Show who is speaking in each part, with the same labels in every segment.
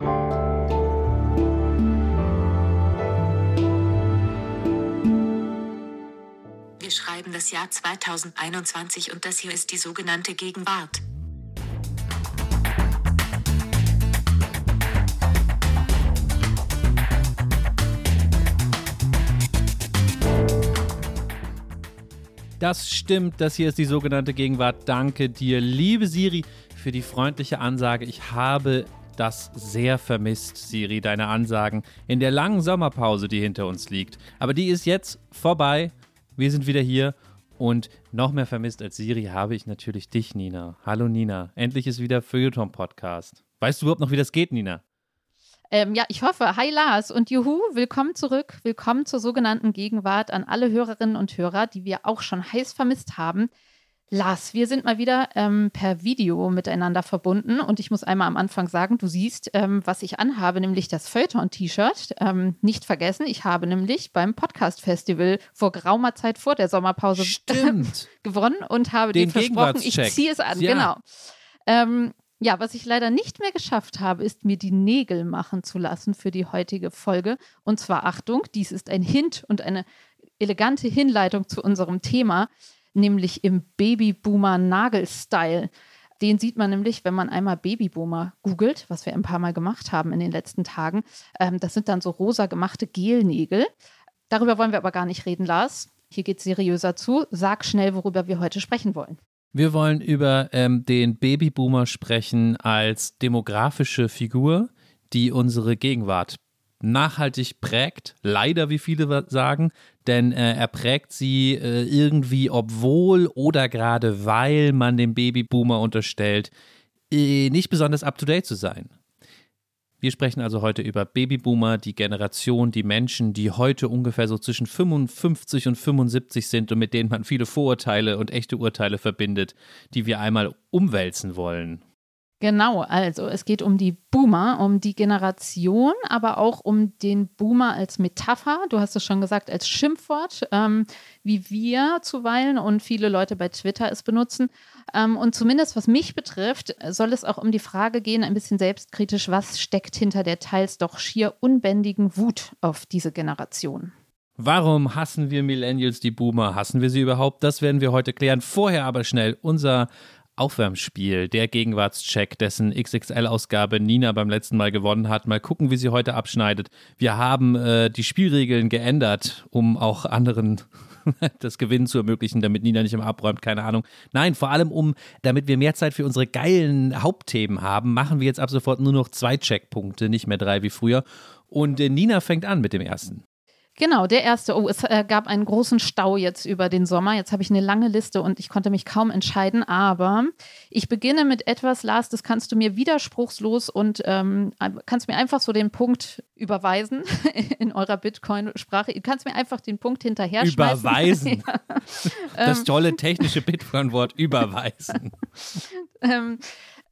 Speaker 1: Wir schreiben das Jahr 2021 und das hier ist die sogenannte Gegenwart.
Speaker 2: Das stimmt, das hier ist die sogenannte Gegenwart. Danke dir, liebe Siri, für die freundliche Ansage. Ich habe das sehr vermisst, Siri, deine Ansagen in der langen Sommerpause, die hinter uns liegt. Aber die ist jetzt vorbei. Wir sind wieder hier und noch mehr vermisst als Siri habe ich natürlich dich, Nina. Hallo Nina, endlich ist wieder Feuilleton Podcast. Weißt du überhaupt noch, wie das geht, Nina?
Speaker 3: Ähm, ja, ich hoffe. Hi Lars und Juhu, willkommen zurück. Willkommen zur sogenannten Gegenwart an alle Hörerinnen und Hörer, die wir auch schon heiß vermisst haben. Lars, wir sind mal wieder ähm, per Video miteinander verbunden und ich muss einmal am Anfang sagen, du siehst, ähm, was ich anhabe, nämlich das Feuilleton-T-Shirt. Ähm, nicht vergessen, ich habe nämlich beim Podcast-Festival vor geraumer Zeit vor der Sommerpause gewonnen und habe
Speaker 2: Den
Speaker 3: dir versprochen, ich ziehe es an.
Speaker 2: Ja.
Speaker 3: Genau. Ähm, ja, was ich leider nicht mehr geschafft habe, ist mir die Nägel machen zu lassen für die heutige Folge. Und zwar Achtung, dies ist ein Hint und eine elegante Hinleitung zu unserem Thema, nämlich im Babyboomer-Nagel-Style. Den sieht man nämlich, wenn man einmal Babyboomer googelt, was wir ein paar Mal gemacht haben in den letzten Tagen. Ähm, das sind dann so rosa gemachte Gelnägel. Darüber wollen wir aber gar nicht reden, Lars. Hier geht es seriöser zu. Sag schnell, worüber wir heute sprechen wollen.
Speaker 2: Wir wollen über ähm, den Babyboomer sprechen als demografische Figur, die unsere Gegenwart nachhaltig prägt. Leider, wie viele sagen, denn äh, er prägt sie äh, irgendwie, obwohl oder gerade weil man dem Babyboomer unterstellt, äh, nicht besonders up-to-date zu sein. Wir sprechen also heute über Babyboomer, die Generation, die Menschen, die heute ungefähr so zwischen 55 und 75 sind und mit denen man viele Vorurteile und echte Urteile verbindet, die wir einmal umwälzen wollen.
Speaker 3: Genau, also es geht um die Boomer, um die Generation, aber auch um den Boomer als Metapher. Du hast es schon gesagt, als Schimpfwort, ähm, wie wir zuweilen und viele Leute bei Twitter es benutzen. Ähm, und zumindest was mich betrifft, soll es auch um die Frage gehen, ein bisschen selbstkritisch, was steckt hinter der teils doch schier unbändigen Wut auf diese Generation.
Speaker 2: Warum hassen wir Millennials die Boomer? Hassen wir sie überhaupt? Das werden wir heute klären. Vorher aber schnell unser Aufwärmspiel, der Gegenwartscheck, dessen XXL-Ausgabe Nina beim letzten Mal gewonnen hat. Mal gucken, wie sie heute abschneidet. Wir haben äh, die Spielregeln geändert, um auch anderen das Gewinnen zu ermöglichen, damit Nina nicht immer abräumt, keine Ahnung. Nein, vor allem um, damit wir mehr Zeit für unsere geilen Hauptthemen haben, machen wir jetzt ab sofort nur noch zwei Checkpunkte, nicht mehr drei wie früher. Und äh, Nina fängt an mit dem ersten.
Speaker 3: Genau, der erste. Oh, es äh, gab einen großen Stau jetzt über den Sommer. Jetzt habe ich eine lange Liste und ich konnte mich kaum entscheiden. Aber ich beginne mit etwas, Lars, das kannst du mir widerspruchslos und ähm, kannst mir einfach so den Punkt überweisen in eurer Bitcoin-Sprache. Du kannst mir einfach den Punkt hinterher
Speaker 2: Überweisen.
Speaker 3: ja.
Speaker 2: Das
Speaker 3: Ähm,
Speaker 2: tolle technische Bitcoin-Wort überweisen.
Speaker 3: ähm,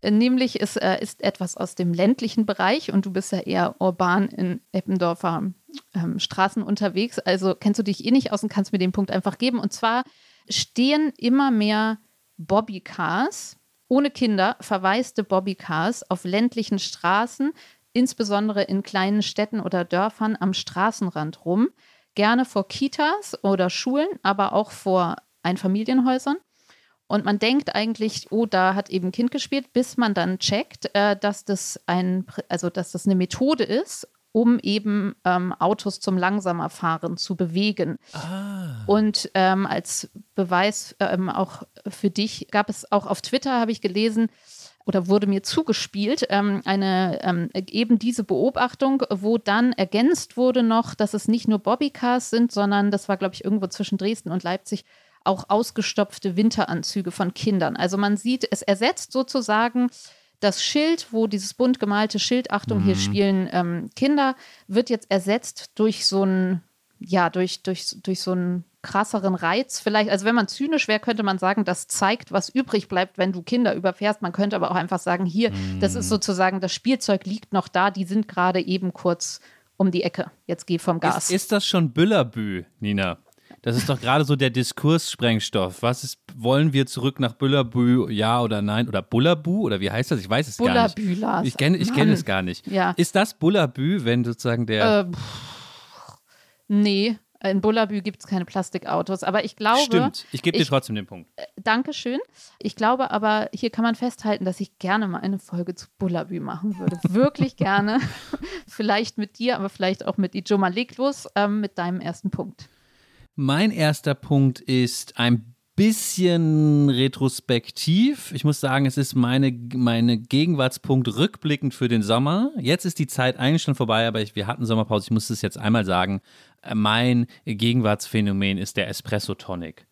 Speaker 3: nämlich es äh, ist etwas aus dem ländlichen Bereich und du bist ja eher urban in Eppendorfer ähm, Straßen unterwegs. Also kennst du dich eh nicht aus und kannst mir den Punkt einfach geben. Und zwar stehen immer mehr Bobbycars ohne Kinder, verwaiste Bobbycars auf ländlichen Straßen, insbesondere in kleinen Städten oder Dörfern am Straßenrand rum. Gerne vor Kitas oder Schulen, aber auch vor Einfamilienhäusern. Und man denkt eigentlich, oh, da hat eben Kind gespielt, bis man dann checkt, äh, dass das ein, also dass das eine Methode ist, um eben ähm, Autos zum langsamer Fahren zu bewegen. Und ähm, als Beweis ähm, auch für dich gab es auch auf Twitter, habe ich gelesen, oder wurde mir zugespielt, ähm, eine ähm, eben diese Beobachtung, wo dann ergänzt wurde noch, dass es nicht nur Bobbycars sind, sondern das war, glaube ich, irgendwo zwischen Dresden und Leipzig auch ausgestopfte Winteranzüge von Kindern. Also man sieht, es ersetzt sozusagen das Schild, wo dieses bunt gemalte Schild, Achtung, hier spielen ähm, Kinder, wird jetzt ersetzt durch so ein, ja, durch, durch, durch so einen krasseren Reiz. Vielleicht, also wenn man zynisch wäre, könnte man sagen, das zeigt, was übrig bleibt, wenn du Kinder überfährst. Man könnte aber auch einfach sagen, hier, das ist sozusagen, das Spielzeug liegt noch da, die sind gerade eben kurz um die Ecke. Jetzt geh vom Gas.
Speaker 2: Ist, ist das schon Büllerbü, Nina? Das ist doch gerade so der Diskurssprengstoff. Was ist, wollen wir zurück nach Bullabü, ja oder nein? Oder Bullabü, oder wie heißt das? Ich weiß es gar nicht.
Speaker 3: Bullabü, Lars.
Speaker 2: Ich kenne ich kenn es gar nicht.
Speaker 3: Ja.
Speaker 2: Ist das Bullabü, wenn sozusagen der.
Speaker 3: Äh, pff, nee, in Bullabü gibt es keine Plastikautos. Aber ich glaube.
Speaker 2: Stimmt, ich gebe dir
Speaker 3: ich-
Speaker 2: trotzdem den Punkt.
Speaker 3: Dankeschön. Ich glaube aber, hier kann man festhalten, dass ich gerne mal eine Folge zu Bullabü machen würde. Wirklich gerne. vielleicht mit dir, aber vielleicht auch mit Ijoma. Leg los ähm, mit deinem ersten Punkt.
Speaker 2: Mein erster Punkt ist ein bisschen retrospektiv. Ich muss sagen, es ist meine, meine Gegenwartspunkt rückblickend für den Sommer. Jetzt ist die Zeit eigentlich schon vorbei, aber ich, wir hatten Sommerpause. Ich muss es jetzt einmal sagen. Mein Gegenwartsphänomen ist der Espresso Tonic.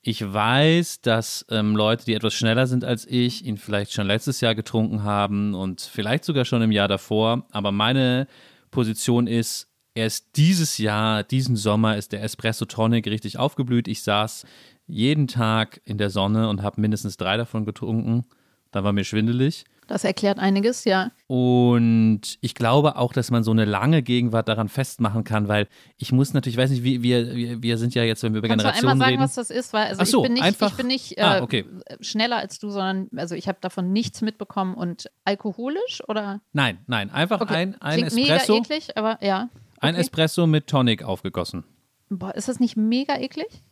Speaker 2: Ich weiß, dass ähm, Leute, die etwas schneller sind als ich, ihn vielleicht schon letztes Jahr getrunken haben und vielleicht sogar schon im Jahr davor. Aber meine Position ist, erst dieses Jahr, diesen Sommer ist der Espresso Tonic richtig aufgeblüht. Ich saß jeden Tag in der Sonne und habe mindestens drei davon getrunken. Da war mir schwindelig.
Speaker 3: Das erklärt einiges, ja.
Speaker 2: Und ich glaube auch, dass man so eine lange Gegenwart daran festmachen kann, weil ich muss natürlich, ich weiß nicht, wie wir, wir, wir sind ja jetzt, wenn wir über
Speaker 3: Kannst du
Speaker 2: Generationen
Speaker 3: einmal sagen,
Speaker 2: reden.
Speaker 3: was das ist? Weil also
Speaker 2: so,
Speaker 3: ich bin nicht,
Speaker 2: einfach-
Speaker 3: ich bin nicht äh,
Speaker 2: Ah, okay.
Speaker 3: schneller als du, sondern also ich habe davon nichts mitbekommen und alkoholisch oder?
Speaker 2: Nein, nein, einfach
Speaker 3: Okay.
Speaker 2: ein, ein
Speaker 3: Klingt
Speaker 2: Espresso,
Speaker 3: mega eklig, aber ja.
Speaker 2: Ein
Speaker 3: Okay.
Speaker 2: Espresso mit Tonic aufgegossen.
Speaker 3: Boah, ist das nicht mega eklig?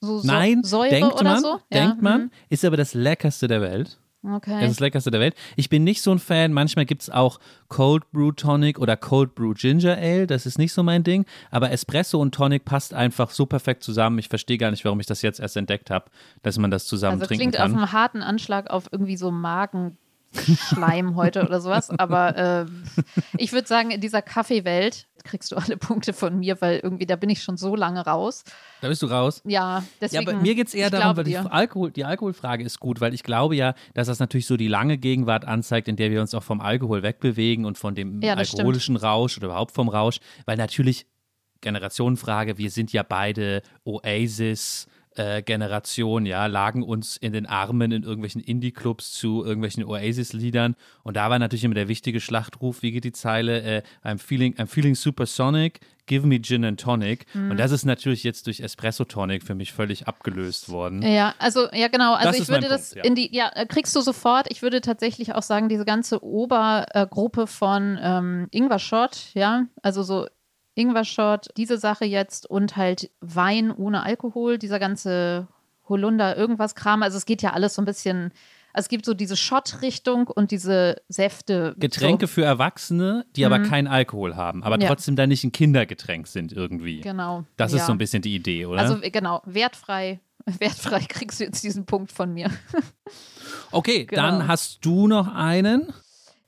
Speaker 3: So, so
Speaker 2: Nein,
Speaker 3: Säure
Speaker 2: denkt
Speaker 3: oder
Speaker 2: man,
Speaker 3: so?
Speaker 2: denkt
Speaker 3: ja.
Speaker 2: man, ist aber das leckerste der Welt.
Speaker 3: mhm. Okay.
Speaker 2: Das ist das leckerste der Welt. Ich bin nicht so ein Fan. Manchmal gibt es auch Cold Brew Tonic oder Cold Brew Ginger Ale. Das ist nicht so mein Ding. Aber Espresso und Tonic passt einfach so perfekt zusammen. Ich verstehe gar nicht, warum ich das jetzt erst entdeckt habe, dass man das zusammen
Speaker 3: Also
Speaker 2: trinken
Speaker 3: klingt auf
Speaker 2: kann.
Speaker 3: einem harten Anschlag auf irgendwie so Magenschleim heute oder sowas. Aber äh, ich würde sagen, in dieser Kaffeewelt kriegst du alle Punkte von mir, weil irgendwie da bin ich schon so lange raus.
Speaker 2: Da bist du raus.
Speaker 3: Ja,
Speaker 2: Ja,
Speaker 3: deswegen.
Speaker 2: aber mir geht es eher darum, weil die. Alkohol, die Alkoholfrage ist gut, weil ich glaube ja, dass das natürlich so die lange Gegenwart anzeigt, in der wir uns auch vom Alkohol wegbewegen und von dem
Speaker 3: Ja,
Speaker 2: alkoholischen Rausch oder überhaupt vom Rausch, weil natürlich Generationenfrage, wir sind ja beide Oasis. Äh, Generation, ja, lagen uns in den Armen in irgendwelchen Indie-Clubs zu irgendwelchen Oasis-Liedern. Und da war natürlich immer der wichtige Schlachtruf, wie geht die Zeile? Äh, I'm, feeling, I'm feeling supersonic, give me gin and tonic.
Speaker 3: Mhm.
Speaker 2: Und das ist natürlich jetzt durch Espresso Tonic für mich völlig abgelöst worden.
Speaker 3: Ja, also ja genau. Also
Speaker 2: Das
Speaker 3: ich würde das
Speaker 2: Punkt, ja.
Speaker 3: in die, ja, äh, kriegst du sofort. Ich würde tatsächlich auch sagen, diese ganze Obergruppe von ähm, Ingwer-Shot, ja, also so Ingwer-Shot, diese Sache jetzt und halt Wein ohne Alkohol, dieser ganze Holunder, irgendwas Kram. Also es geht ja alles so ein bisschen. Also es gibt so diese Shot-Richtung und diese Säfte.
Speaker 2: Getränke
Speaker 3: So,
Speaker 2: für Erwachsene, die aber keinen Alkohol haben, aber
Speaker 3: Mhm. Ja.
Speaker 2: trotzdem dann nicht ein Kindergetränk sind irgendwie.
Speaker 3: genau.
Speaker 2: Das
Speaker 3: ja.
Speaker 2: ist so ein bisschen die Idee, oder?
Speaker 3: Also genau, wertfrei. Wertfrei kriegst du jetzt diesen Punkt von mir.
Speaker 2: okay,
Speaker 3: genau.
Speaker 2: dann hast du noch einen.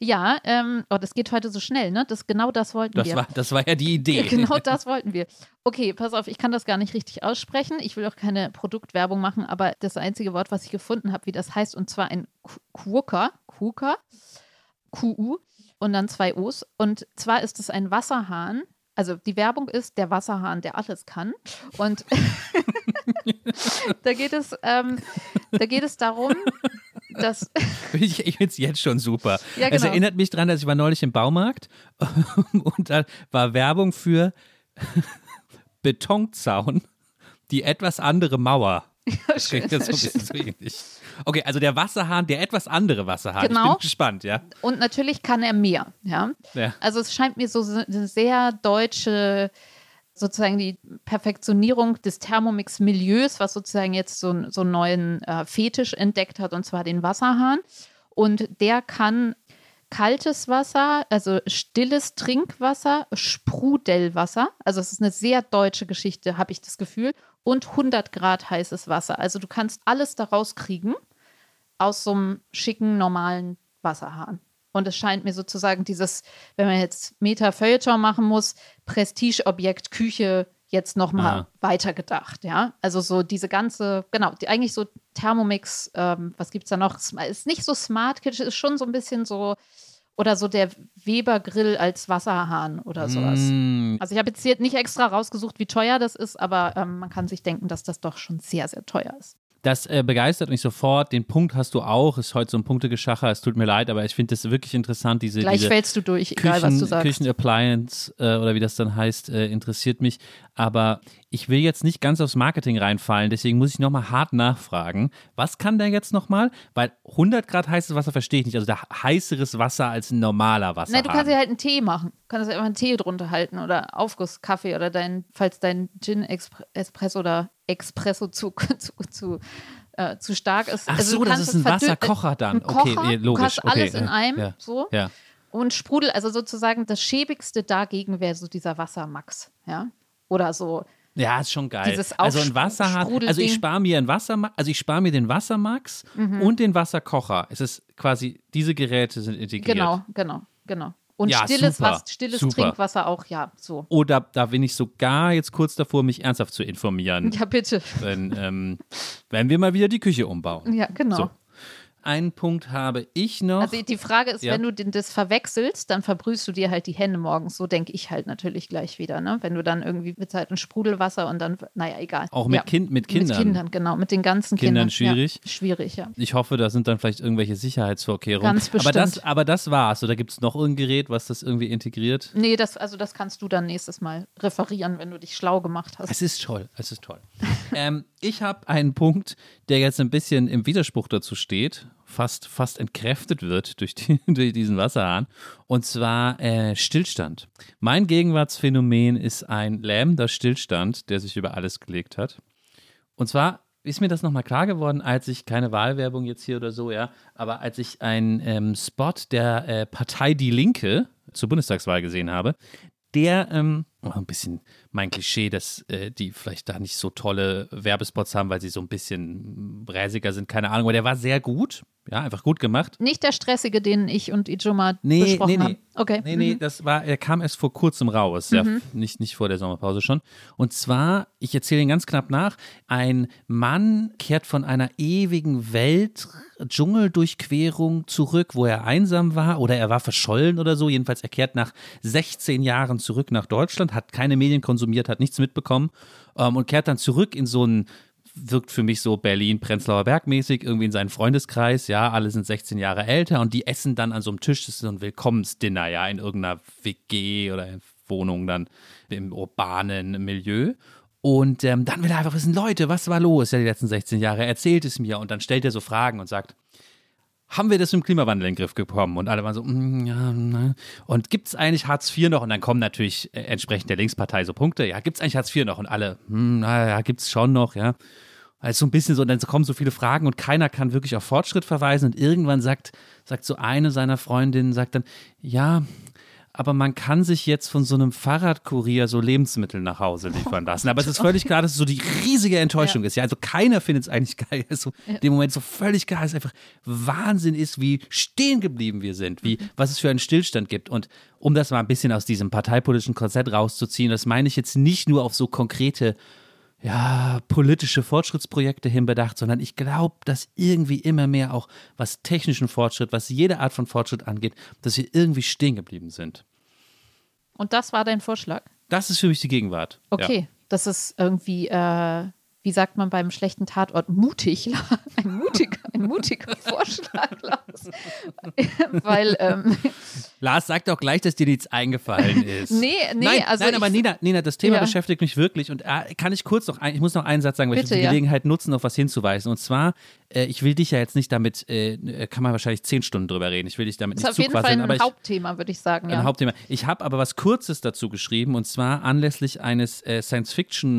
Speaker 3: Ja, ähm, oh, das geht heute so schnell, ne? Das, genau das wollten
Speaker 2: Das
Speaker 3: wir.
Speaker 2: war, das war ja die Idee.
Speaker 3: Genau das wollten wir. Okay, pass auf, ich kann das gar nicht richtig aussprechen. Ich will auch keine Produktwerbung machen, aber das einzige Wort, was ich gefunden habe, wie das heißt, und zwar ein Qu- Quokka, Quokka, QU und dann zwei O's. Und zwar ist es ein Wasserhahn. Also die Werbung ist der Wasserhahn, der alles kann. Und da geht es, ähm, da geht es darum, dass
Speaker 2: Ich, ich finde es jetzt schon super.
Speaker 3: Ja,
Speaker 2: Es
Speaker 3: genau.
Speaker 2: erinnert mich daran, dass ich war neulich im Baumarkt und da war Werbung für Betonzaun, die etwas andere Mauer. Das klingt jetzt so ein bisschen so ähnlich. Okay, also der Wasserhahn, der etwas andere Wasserhahn. Ich
Speaker 3: Genau.
Speaker 2: bin gespannt, ja.
Speaker 3: Und natürlich kann er mehr, ja.
Speaker 2: Ja.
Speaker 3: Also es scheint mir so eine sehr deutsche, sozusagen die Perfektionierung des Thermomix-Milieus, was sozusagen jetzt so, einen- so einen neuen äh, Fetisch entdeckt hat, und zwar den Wasserhahn. Und der kann kaltes Wasser, also stilles Trinkwasser, Sprudelwasser, also es ist eine sehr deutsche Geschichte, habe ich das Gefühl, und 100 Grad heißes Wasser. Also du kannst alles daraus kriegen aus so einem schicken, normalen Wasserhahn. Und es scheint mir sozusagen dieses, wenn man jetzt Meta-Feuilleton machen muss, Prestigeobjekt Küche jetzt nochmal
Speaker 2: Ah.
Speaker 3: weitergedacht, ja. Also so diese ganze, genau, die, eigentlich so Thermomix, ähm, was gibt's da noch? Ist nicht so Smart Kitchen, ist schon so ein bisschen so, oder so der Weber-Grill als Wasserhahn oder sowas.
Speaker 2: Mm,
Speaker 3: Also ich habe jetzt hier nicht extra rausgesucht, wie teuer das ist, aber ähm, man kann sich denken, dass das doch schon sehr, sehr teuer ist.
Speaker 2: Das äh, begeistert mich sofort. Den Punkt hast du auch. Ist heute so ein Punktegeschacher. Es tut mir leid, aber ich finde das wirklich interessant. Diese,
Speaker 3: Gleich
Speaker 2: diese
Speaker 3: fällst du durch, egal
Speaker 2: Küchen,
Speaker 3: was du sagst.
Speaker 2: Küchenappliance äh, oder wie das dann heißt, äh, interessiert mich. Aber ich will jetzt nicht ganz aufs Marketing reinfallen, deswegen muss ich nochmal hart nachfragen. Was kann der jetzt nochmal? Weil 100 Grad heißes Wasser verstehe ich nicht. Also da heißeres Wasser als ein normaler Wasser.
Speaker 3: Nein, du kannst ja halt einen Tee machen. Du kannst einfach einen Tee drunter halten oder Aufgusskaffee oder dein, falls dein Gin Espresso oder Espresso zu, zu, zu, äh, zu stark ist.
Speaker 2: Ach
Speaker 3: Also
Speaker 2: so,
Speaker 3: du
Speaker 2: das ist ein Wasserkocher dann.
Speaker 3: Ein Kocher,
Speaker 2: Okay,
Speaker 3: du
Speaker 2: logisch.
Speaker 3: hast alles
Speaker 2: okay,
Speaker 3: in
Speaker 2: ja,
Speaker 3: einem,
Speaker 2: ja,
Speaker 3: so.
Speaker 2: Ja.
Speaker 3: Und Sprudel, also sozusagen das Schäbigste dagegen wäre so dieser Wassermax, ja. Oder so.
Speaker 2: Ja, ist schon geil.
Speaker 3: Dieses
Speaker 2: also ein Wasserhahn, also ich spare mir ein Wasser, also ich spare mir den Wassermax
Speaker 3: Mhm.
Speaker 2: und den Wasserkocher. Es ist quasi, diese Geräte sind integriert.
Speaker 3: Genau, genau, genau. Und
Speaker 2: Ja,
Speaker 3: stilles,
Speaker 2: super,
Speaker 3: Was, stilles
Speaker 2: super.
Speaker 3: Trinkwasser auch, ja, so.
Speaker 2: Oder da bin ich sogar jetzt kurz davor, mich ernsthaft zu informieren,
Speaker 3: Ja, bitte.
Speaker 2: wenn, ähm, wenn wir mal wieder die Küche umbauen.
Speaker 3: Ja, genau.
Speaker 2: So. Einen Punkt habe ich noch.
Speaker 3: Also die Frage ist,
Speaker 2: Ja.
Speaker 3: wenn du das verwechselst, dann verbrühst du dir halt die Hände morgens. So denke ich halt natürlich gleich wieder, ne? Wenn du dann irgendwie mit halt ein Sprudelwasser und dann, naja, egal.
Speaker 2: Auch mit
Speaker 3: ja.
Speaker 2: Kind- mit Kindern.
Speaker 3: Mit Kindern, genau. Mit den ganzen
Speaker 2: Kindern
Speaker 3: Kindern.
Speaker 2: schwierig?
Speaker 3: Ja, schwierig, ja.
Speaker 2: ich hoffe, da sind dann vielleicht irgendwelche Sicherheitsvorkehrungen.
Speaker 3: Ganz
Speaker 2: aber das,
Speaker 3: bestimmt.
Speaker 2: aber das war's. Oder gibt es noch ein Gerät, was das irgendwie integriert?
Speaker 3: Nee, das, also das kannst du dann nächstes Mal referieren, wenn du dich schlau gemacht hast.
Speaker 2: Es ist toll, es ist toll. ähm, ich habe einen Punkt, der jetzt ein bisschen im Widerspruch dazu steht, fast, fast entkräftet wird durch, die, durch diesen Wasserhahn, und zwar äh, Stillstand. Mein Gegenwartsphänomen ist ein lähmender Stillstand, der sich über alles gelegt hat. Und zwar ist mir das nochmal klar geworden, als ich keine Wahlwerbung jetzt hier oder so, ja, aber als ich einen ähm, Spot der äh, Partei Die Linke zur Bundestagswahl gesehen habe, der, ähm, ein bisschen mein Klischee, dass äh, die vielleicht da nicht so tolle Werbespots haben, weil sie so ein bisschen bräsiger sind, keine Ahnung, aber der war sehr gut, ja, einfach gut gemacht.
Speaker 3: Nicht der stressige, den ich und Ijoma
Speaker 2: Nee,
Speaker 3: besprochen
Speaker 2: nee, nee.
Speaker 3: haben. Okay.
Speaker 2: Nee, nee,
Speaker 3: Mhm.
Speaker 2: das war, er kam erst vor kurzem raus, ja, nicht, nicht vor der Sommerpause schon. Und zwar, ich erzähle ihn ganz knapp nach, ein Mann kehrt von einer ewigen Welt, Dschungeldurchquerung zurück, wo er einsam war oder er war verschollen oder so. Jedenfalls, er kehrt nach 16 Jahren zurück nach Deutschland, hat keine Medien konsumiert, hat nichts mitbekommen ähm, und kehrt dann zurück in so ein wirkt für mich so Berlin-Prenzlauer Berg mäßig, irgendwie in seinen Freundeskreis, ja, alle sind 16 Jahre älter und die essen dann an so einem Tisch, das ist so ein Willkommensdinner, ja, in irgendeiner WG oder Wohnung dann im urbanen Milieu. Und ähm, dann will er einfach wissen, Leute, was war los ja die letzten 16 Jahre? Erzählt es mir und dann stellt er so Fragen und sagt, haben wir das dem Klimawandel in den Griff bekommen? Und alle waren so, mm, ja, ne. Und gibt es eigentlich Hartz IV noch? Und dann kommen natürlich äh, entsprechend der Linkspartei so Punkte. Ja, gibt es eigentlich Hartz IV noch? Und alle, hm, naja, gibt es schon noch, ja. Also so ein bisschen so, und dann kommen so viele Fragen und keiner kann wirklich auf Fortschritt verweisen. Und irgendwann sagt, sagt so eine seiner Freundinnen, sagt dann, ja, aber man kann sich jetzt von so einem Fahrradkurier so Lebensmittel nach Hause liefern lassen. Aber es ist völlig klar, dass es so die riesige Enttäuschung ist. Ja, also keiner findet es eigentlich geil. So, in dem Moment so völlig klar ist einfach Wahnsinn ist, wie stehen geblieben wir sind, wie, was es für einen Stillstand gibt. Und um das mal ein bisschen aus diesem parteipolitischen Korsett rauszuziehen, das meine ich jetzt nicht nur auf so konkrete ja, politische Fortschrittsprojekte hinbedacht, sondern ich glaube, dass irgendwie immer mehr auch was technischen Fortschritt, was jede Art von Fortschritt angeht, dass wir irgendwie stehen geblieben sind.
Speaker 3: Und das war dein Vorschlag?
Speaker 2: Das ist für mich die Gegenwart.
Speaker 3: Okay, das ist irgendwie, äh, wie sagt man beim schlechten Tatort, mutig. Ein mutiger, ein mutiger Vorschlag, Lars. Weil, ähm,
Speaker 2: Ja. Lars sagt auch gleich, dass dir nichts eingefallen ist.
Speaker 3: Nee, nee,
Speaker 2: nein,
Speaker 3: also
Speaker 2: nein, aber
Speaker 3: ich-
Speaker 2: Nina, Nina, das Thema
Speaker 3: Ja.
Speaker 2: beschäftigt mich wirklich und äh, kann ich kurz noch, ein, ich muss noch einen Satz sagen, weil ich
Speaker 3: Bitte,
Speaker 2: will die
Speaker 3: ja.
Speaker 2: Gelegenheit nutzen, auf was hinzuweisen. Und zwar, äh, ich will dich ja jetzt nicht damit, äh, kann man wahrscheinlich zehn Stunden drüber reden. Ich will dich damit
Speaker 3: ist
Speaker 2: nicht
Speaker 3: auf jeden Fall ein
Speaker 2: ich,
Speaker 3: Hauptthema, würde ich sagen.
Speaker 2: ein
Speaker 3: Ja.
Speaker 2: Hauptthema. Ich habe aber was Kurzes dazu geschrieben und zwar anlässlich eines äh,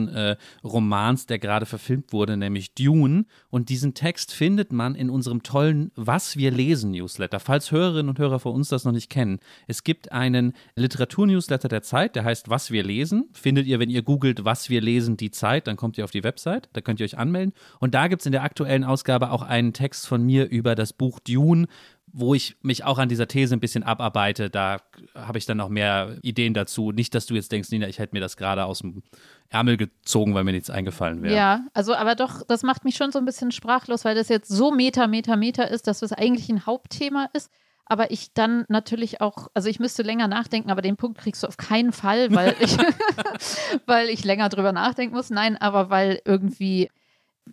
Speaker 2: Science-Fiction-Romans, der gerade verfilmt wurde, nämlich Dune. Und diesen Text findet man in unserem tollen Was wir lesen Newsletter. Falls Hörerinnen und Hörer von uns das noch nicht kennen, es gibt einen Literatur-Newsletter der Zeit, der heißt Was wir lesen. Findet ihr, wenn ihr googelt Was wir lesen, die Zeit, dann kommt ihr auf die Website, da könnt ihr euch anmelden. Und da gibt es in der aktuellen Ausgabe auch einen Text von mir über das Buch Dune, wo ich mich auch an dieser These ein bisschen abarbeite, da habe ich dann noch mehr Ideen dazu. Nicht, dass du jetzt denkst, Nina, ich hätte mir das gerade aus dem Ärmel gezogen, weil mir nichts eingefallen wäre.
Speaker 3: Ja, also aber doch, das macht mich schon so ein bisschen sprachlos, weil das jetzt so Meta, Meta, Meta ist, dass das eigentlich ein Hauptthema ist. Aber ich dann natürlich auch, also ich müsste länger nachdenken, aber den Punkt kriegst du auf keinen Fall, weil ich, weil ich länger drüber nachdenken muss. Nein, aber weil irgendwie,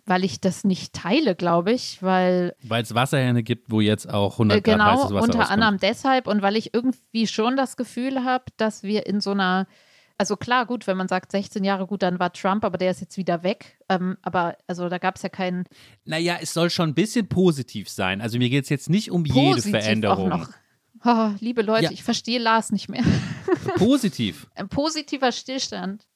Speaker 3: weil ich das nicht teile, glaube ich, weil
Speaker 2: Weil es Wasserhähne gibt, wo jetzt auch 100
Speaker 3: äh,
Speaker 2: Grad
Speaker 3: genau,
Speaker 2: heißes Wasser
Speaker 3: unter
Speaker 2: rauskommt.
Speaker 3: anderem deshalb und weil ich irgendwie schon das Gefühl habe, dass wir in so einer Also klar, gut, wenn man sagt 16 Jahre gut, dann war Trump, aber der ist jetzt wieder weg. Ähm, aber also da gab es ja keinen.
Speaker 2: Naja, es soll schon ein bisschen positiv sein. Also mir geht es jetzt nicht um jede Veränderung.
Speaker 3: Auch noch. Oh, liebe Leute, ja. ich verstehe Lars nicht mehr.
Speaker 2: Positiv.
Speaker 3: Ein positiver Stillstand.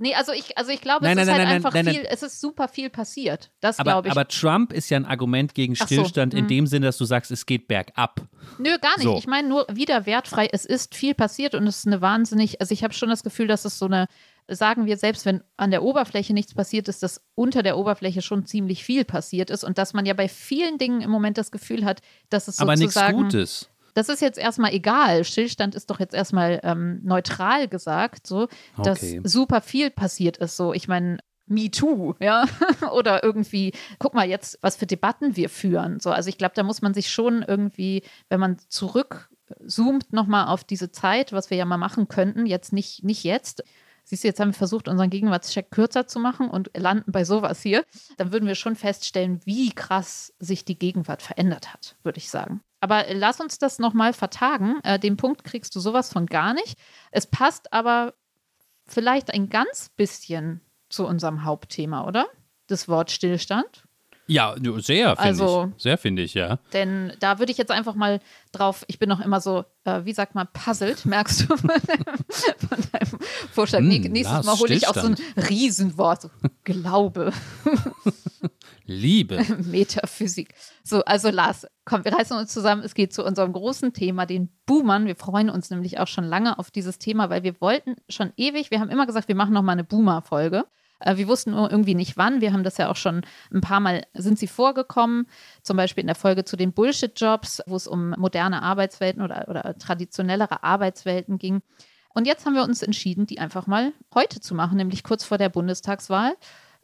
Speaker 3: Nee, also ich, also ich glaube, nein, es nein, ist halt nein, einfach viel, es ist super viel passiert. Das glaube ich.
Speaker 2: Aber Trump ist ja ein Argument gegen Stillstand so, in hm. dem Sinne, dass du sagst, es geht bergab.
Speaker 3: Nö, gar nicht. So. Ich meine nur wieder wertfrei. Es ist viel passiert und es ist eine wahnsinnig, also ich habe schon das Gefühl, dass es so eine, sagen wir selbst, wenn an der Oberfläche nichts passiert ist, dass unter der Oberfläche schon ziemlich viel passiert ist und dass man ja bei vielen Dingen im Moment das Gefühl hat, dass es sozusagen. Aber nichts
Speaker 2: Gutes
Speaker 3: das ist jetzt erstmal egal. Stillstand ist doch jetzt erstmal ähm, neutral gesagt, so, dass okay. super viel passiert ist. So, ich meine, Me Too, ja, oder irgendwie, guck mal jetzt, was für Debatten wir führen. So, also ich glaube, da muss man sich schon irgendwie, wenn man zurückzoomt nochmal auf diese Zeit, was wir ja mal machen könnten, jetzt nicht, nicht jetzt. Siehst du, jetzt haben wir versucht, unseren Gegenwartscheck kürzer zu machen und landen bei sowas hier. Dann würden wir schon feststellen, wie krass sich die Gegenwart verändert hat, würde ich sagen. Aber lass uns das nochmal vertagen. Äh, den Punkt kriegst du sowas von gar nicht. Es passt aber vielleicht ein ganz bisschen zu unserem Hauptthema, oder? Das Wort Stillstand.
Speaker 2: Ja, sehr, finde also, ich. Sehr, finde ich, ja.
Speaker 3: Denn da würde ich jetzt einfach mal drauf, ich bin noch immer so, äh, wie sagt man, puzzled, merkst du von deinem, Vorschlag. Mm, Nächstes Mal hole ich auch so ein Riesenwort, so, Glaube.
Speaker 2: Liebe.
Speaker 3: Metaphysik. So, also Lars, komm, wir reißen uns zusammen. Es geht zu unserem großen Thema, den Boomern. Wir freuen uns nämlich auch schon lange auf dieses Thema, weil wir wollten schon ewig, wir haben immer gesagt, wir machen noch mal eine Boomer-Folge. Äh, wir wussten irgendwie nicht wann. Wir haben das ja auch schon ein paar Mal, sind sie vorgekommen, zum Beispiel in der Folge zu den Bullshit-Jobs, wo es um moderne Arbeitswelten oder, oder traditionellere Arbeitswelten ging. Und jetzt haben wir uns entschieden, die einfach mal heute zu machen, nämlich kurz vor der Bundestagswahl.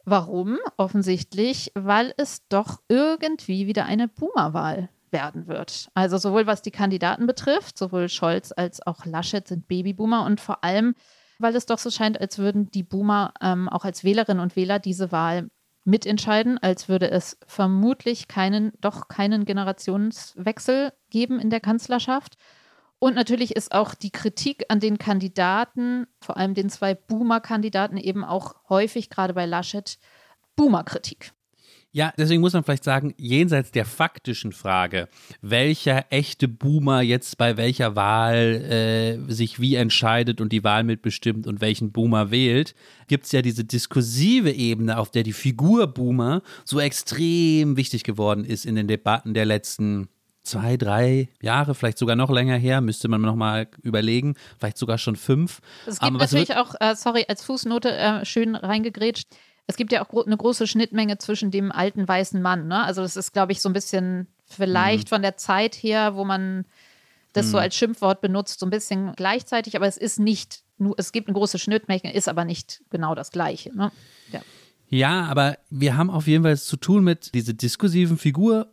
Speaker 3: Warum? Offensichtlich, weil es doch irgendwie wieder eine Boomerwahl werden wird. Also sowohl was die Kandidaten betrifft, sowohl Scholz als auch Laschet sind Babyboomer und vor allem, weil es doch so scheint, als würden die Boomer ähm, auch als Wählerinnen und Wähler diese Wahl mitentscheiden, als würde es vermutlich keinen, doch keinen Generationswechsel geben in der Kanzlerschaft. Und natürlich ist auch die Kritik an den Kandidaten, vor allem den zwei Boomer-Kandidaten, eben auch häufig, gerade bei Laschet, Boomer-Kritik.
Speaker 2: Ja, deswegen muss man vielleicht sagen, jenseits der faktischen Frage, welcher echte Boomer jetzt bei welcher Wahl äh, sich wie entscheidet und die Wahl mitbestimmt und welchen Boomer wählt, gibt es ja diese diskursive Ebene, auf der die Figur Boomer so extrem wichtig geworden ist in den Debatten der letzten zwei, drei Jahre, vielleicht sogar noch länger her, müsste man nochmal überlegen, vielleicht sogar schon fünf.
Speaker 3: Es gibt natürlich auch, äh, sorry, als Fußnote äh, schön reingegrätscht, es gibt ja auch gro eine große Schnittmenge zwischen dem alten weißen Mann. Ne? Also das ist, glaube ich, so ein bisschen vielleicht mhm. von der Zeit her, wo man das mhm. so als Schimpfwort benutzt, so ein bisschen gleichzeitig, aber es ist nicht, nur, es gibt eine große Schnittmenge, ist aber nicht genau das Gleiche. Ne?
Speaker 2: Ja. ja, aber wir haben auf jeden Fall zu tun mit dieser diskursiven Figur,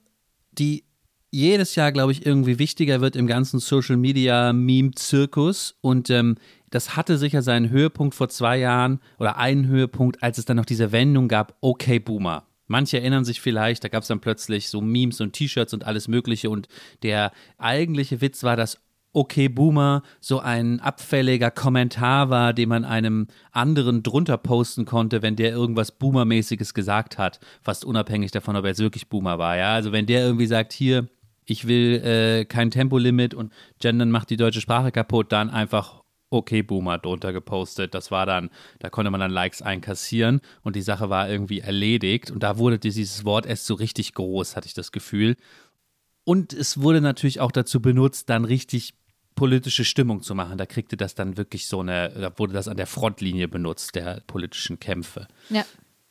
Speaker 2: die jedes Jahr, glaube ich, irgendwie wichtiger wird im ganzen Social Media Meme-Zirkus. Und ähm, das hatte sicher seinen Höhepunkt vor zwei Jahren oder einen Höhepunkt, als es dann noch diese Wendung gab, okay, Boomer. Manche erinnern sich vielleicht, da gab es dann plötzlich so Memes und T-Shirts und alles Mögliche. Und der eigentliche Witz war, dass Okay Boomer so ein abfälliger Kommentar war, den man einem anderen drunter posten konnte, wenn der irgendwas Boomermäßiges gesagt hat, fast unabhängig davon, ob er jetzt wirklich Boomer war. Ja, also wenn der irgendwie sagt, hier, ich will äh, kein Tempolimit und Gendern macht die deutsche Sprache kaputt, dann einfach okay Boomer drunter gepostet. Das war dann, da konnte man dann Likes einkassieren und die Sache war irgendwie erledigt und da wurde dieses Wort erst so richtig groß, hatte ich das Gefühl. Und es wurde natürlich auch dazu benutzt, dann richtig politische Stimmung zu machen. Da kriegte das dann wirklich so eine, da wurde das an der Frontlinie benutzt, der politischen Kämpfe.
Speaker 3: Ja.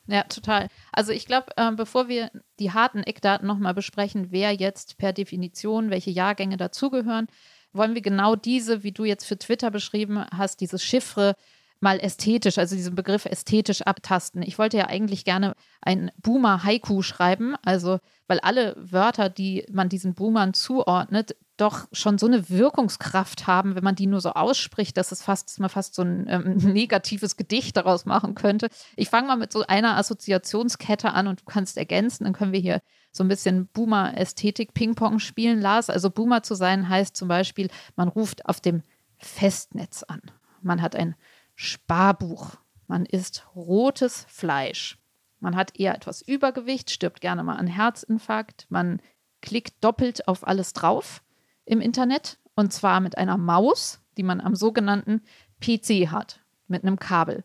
Speaker 3: Ja, total. Also ich glaube, äh, bevor wir die harten Eckdaten nochmal besprechen, wer jetzt per Definition, welche Jahrgänge dazugehören, wollen wir genau diese, wie du jetzt für Twitter beschrieben hast, diese Chiffre mal ästhetisch, also diesen Begriff ästhetisch abtasten. Ich wollte ja eigentlich gerne ein Boomer-Haiku schreiben, also weil alle Wörter, die man diesen Boomern zuordnet, doch schon so eine Wirkungskraft haben, wenn man die nur so ausspricht, dass es fast, dass man fast so ein ähm, negatives Gedicht daraus machen könnte. Ich fange mal mit so einer Assoziationskette an und du kannst ergänzen, dann können wir hier so ein bisschen Boomer-Ästhetik-Ping-Pong spielen, Lars. Also Boomer zu sein heißt zum Beispiel, man ruft auf dem Festnetz an. Man hat ein Sparbuch. Man isst rotes Fleisch. Man hat eher etwas Übergewicht, stirbt gerne mal an Herzinfarkt. Man klickt doppelt auf alles drauf im Internet und zwar mit einer Maus, die man am sogenannten PC hat, mit einem Kabel.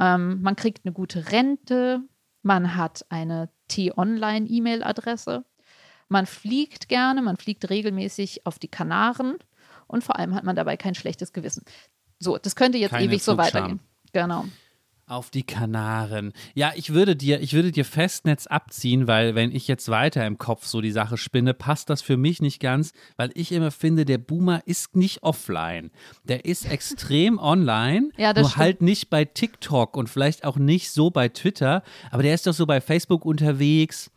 Speaker 3: Ähm, man kriegt eine gute Rente, man hat eine T-Online-E-Mail-Adresse, man fliegt gerne, man fliegt regelmäßig auf die Kanaren und vor allem hat man dabei kein schlechtes Gewissen. So, das könnte jetzt
Speaker 2: Keine
Speaker 3: ewig so weitergehen. Genau.
Speaker 2: Auf die Kanaren. Ja, ich würde dir, ich würde dir Festnetz abziehen, weil wenn ich jetzt weiter im Kopf so die Sache spinne, passt das für mich nicht ganz, weil ich immer finde, der Boomer ist nicht offline. Der ist extrem online,
Speaker 3: Ja, das
Speaker 2: nur
Speaker 3: stimmt.
Speaker 2: halt nicht bei TikTok und vielleicht auch nicht so bei Twitter, aber der ist doch so bei Facebook unterwegs.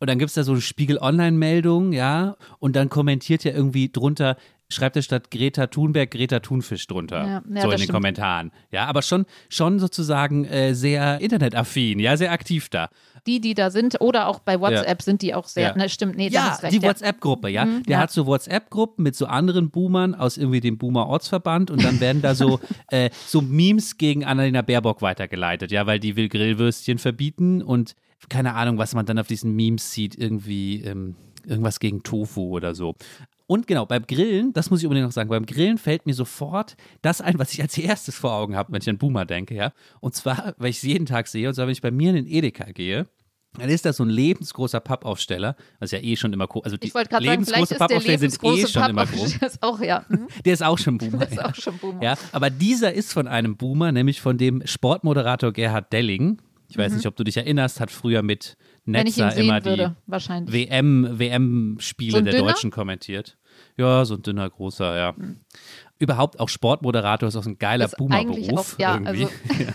Speaker 2: Und dann gibt es da so eine Spiegel-Online-Meldung, ja, und dann kommentiert er irgendwie drunter, schreibt er statt Greta Thunberg Greta Thunfisch drunter.
Speaker 3: Ja, ja,
Speaker 2: so in den
Speaker 3: stimmt.
Speaker 2: Kommentaren. Ja, aber schon, schon sozusagen äh, sehr internetaffin, ja, sehr aktiv da.
Speaker 3: Die, die da sind, oder auch bei WhatsApp sind die auch sehr,
Speaker 2: Ja.
Speaker 3: ne, stimmt, nee,
Speaker 2: Ja,
Speaker 3: recht,
Speaker 2: die
Speaker 3: ja.
Speaker 2: WhatsApp-Gruppe, ja.
Speaker 3: Mhm,
Speaker 2: Der
Speaker 3: ja.
Speaker 2: hat so WhatsApp-Gruppen mit so anderen Boomern aus irgendwie dem Boomer-Ortsverband und dann werden da so, äh, so Memes gegen Annalena Baerbock weitergeleitet, ja, weil die will Grillwürstchen verbieten und keine Ahnung, was man dann auf diesen Memes sieht, irgendwie ähm, irgendwas gegen Tofu oder so. Und genau, beim Grillen, das muss ich unbedingt noch sagen, beim Grillen fällt mir sofort das ein, was ich als erstes vor Augen habe, wenn ich an Boomer denke, ja. Und zwar, weil ich es jeden Tag sehe, und zwar, wenn ich bei mir in den Edeka gehe, dann ist das so ein lebensgroßer Pappaufsteller, was ja eh schon immer groß, also die
Speaker 3: Ich gerade sagen,
Speaker 2: lebensgroße
Speaker 3: ist der
Speaker 2: Pappaufsteller sind eh schon immer groß.
Speaker 3: das ist auch, ja. mhm.
Speaker 2: Der ist auch schon Boomer.
Speaker 3: Das ist
Speaker 2: ja.
Speaker 3: auch schon Boomer.
Speaker 2: Ja, aber dieser ist von einem Boomer, nämlich von dem Sportmoderator Gerhard Delling. Ich weiß nicht, ob du dich erinnerst, hat früher mit
Speaker 3: Mhm.
Speaker 2: Netzer immer die
Speaker 3: würde.
Speaker 2: WM, WM-Spiele
Speaker 3: So
Speaker 2: der? Deutschen kommentiert. Ja, so ein dünner, großer, ja. Überhaupt auch Sportmoderator ist auch so ein geiler Boomer-Beruf.
Speaker 3: ja,
Speaker 2: irgendwie.
Speaker 3: also-
Speaker 2: Ja.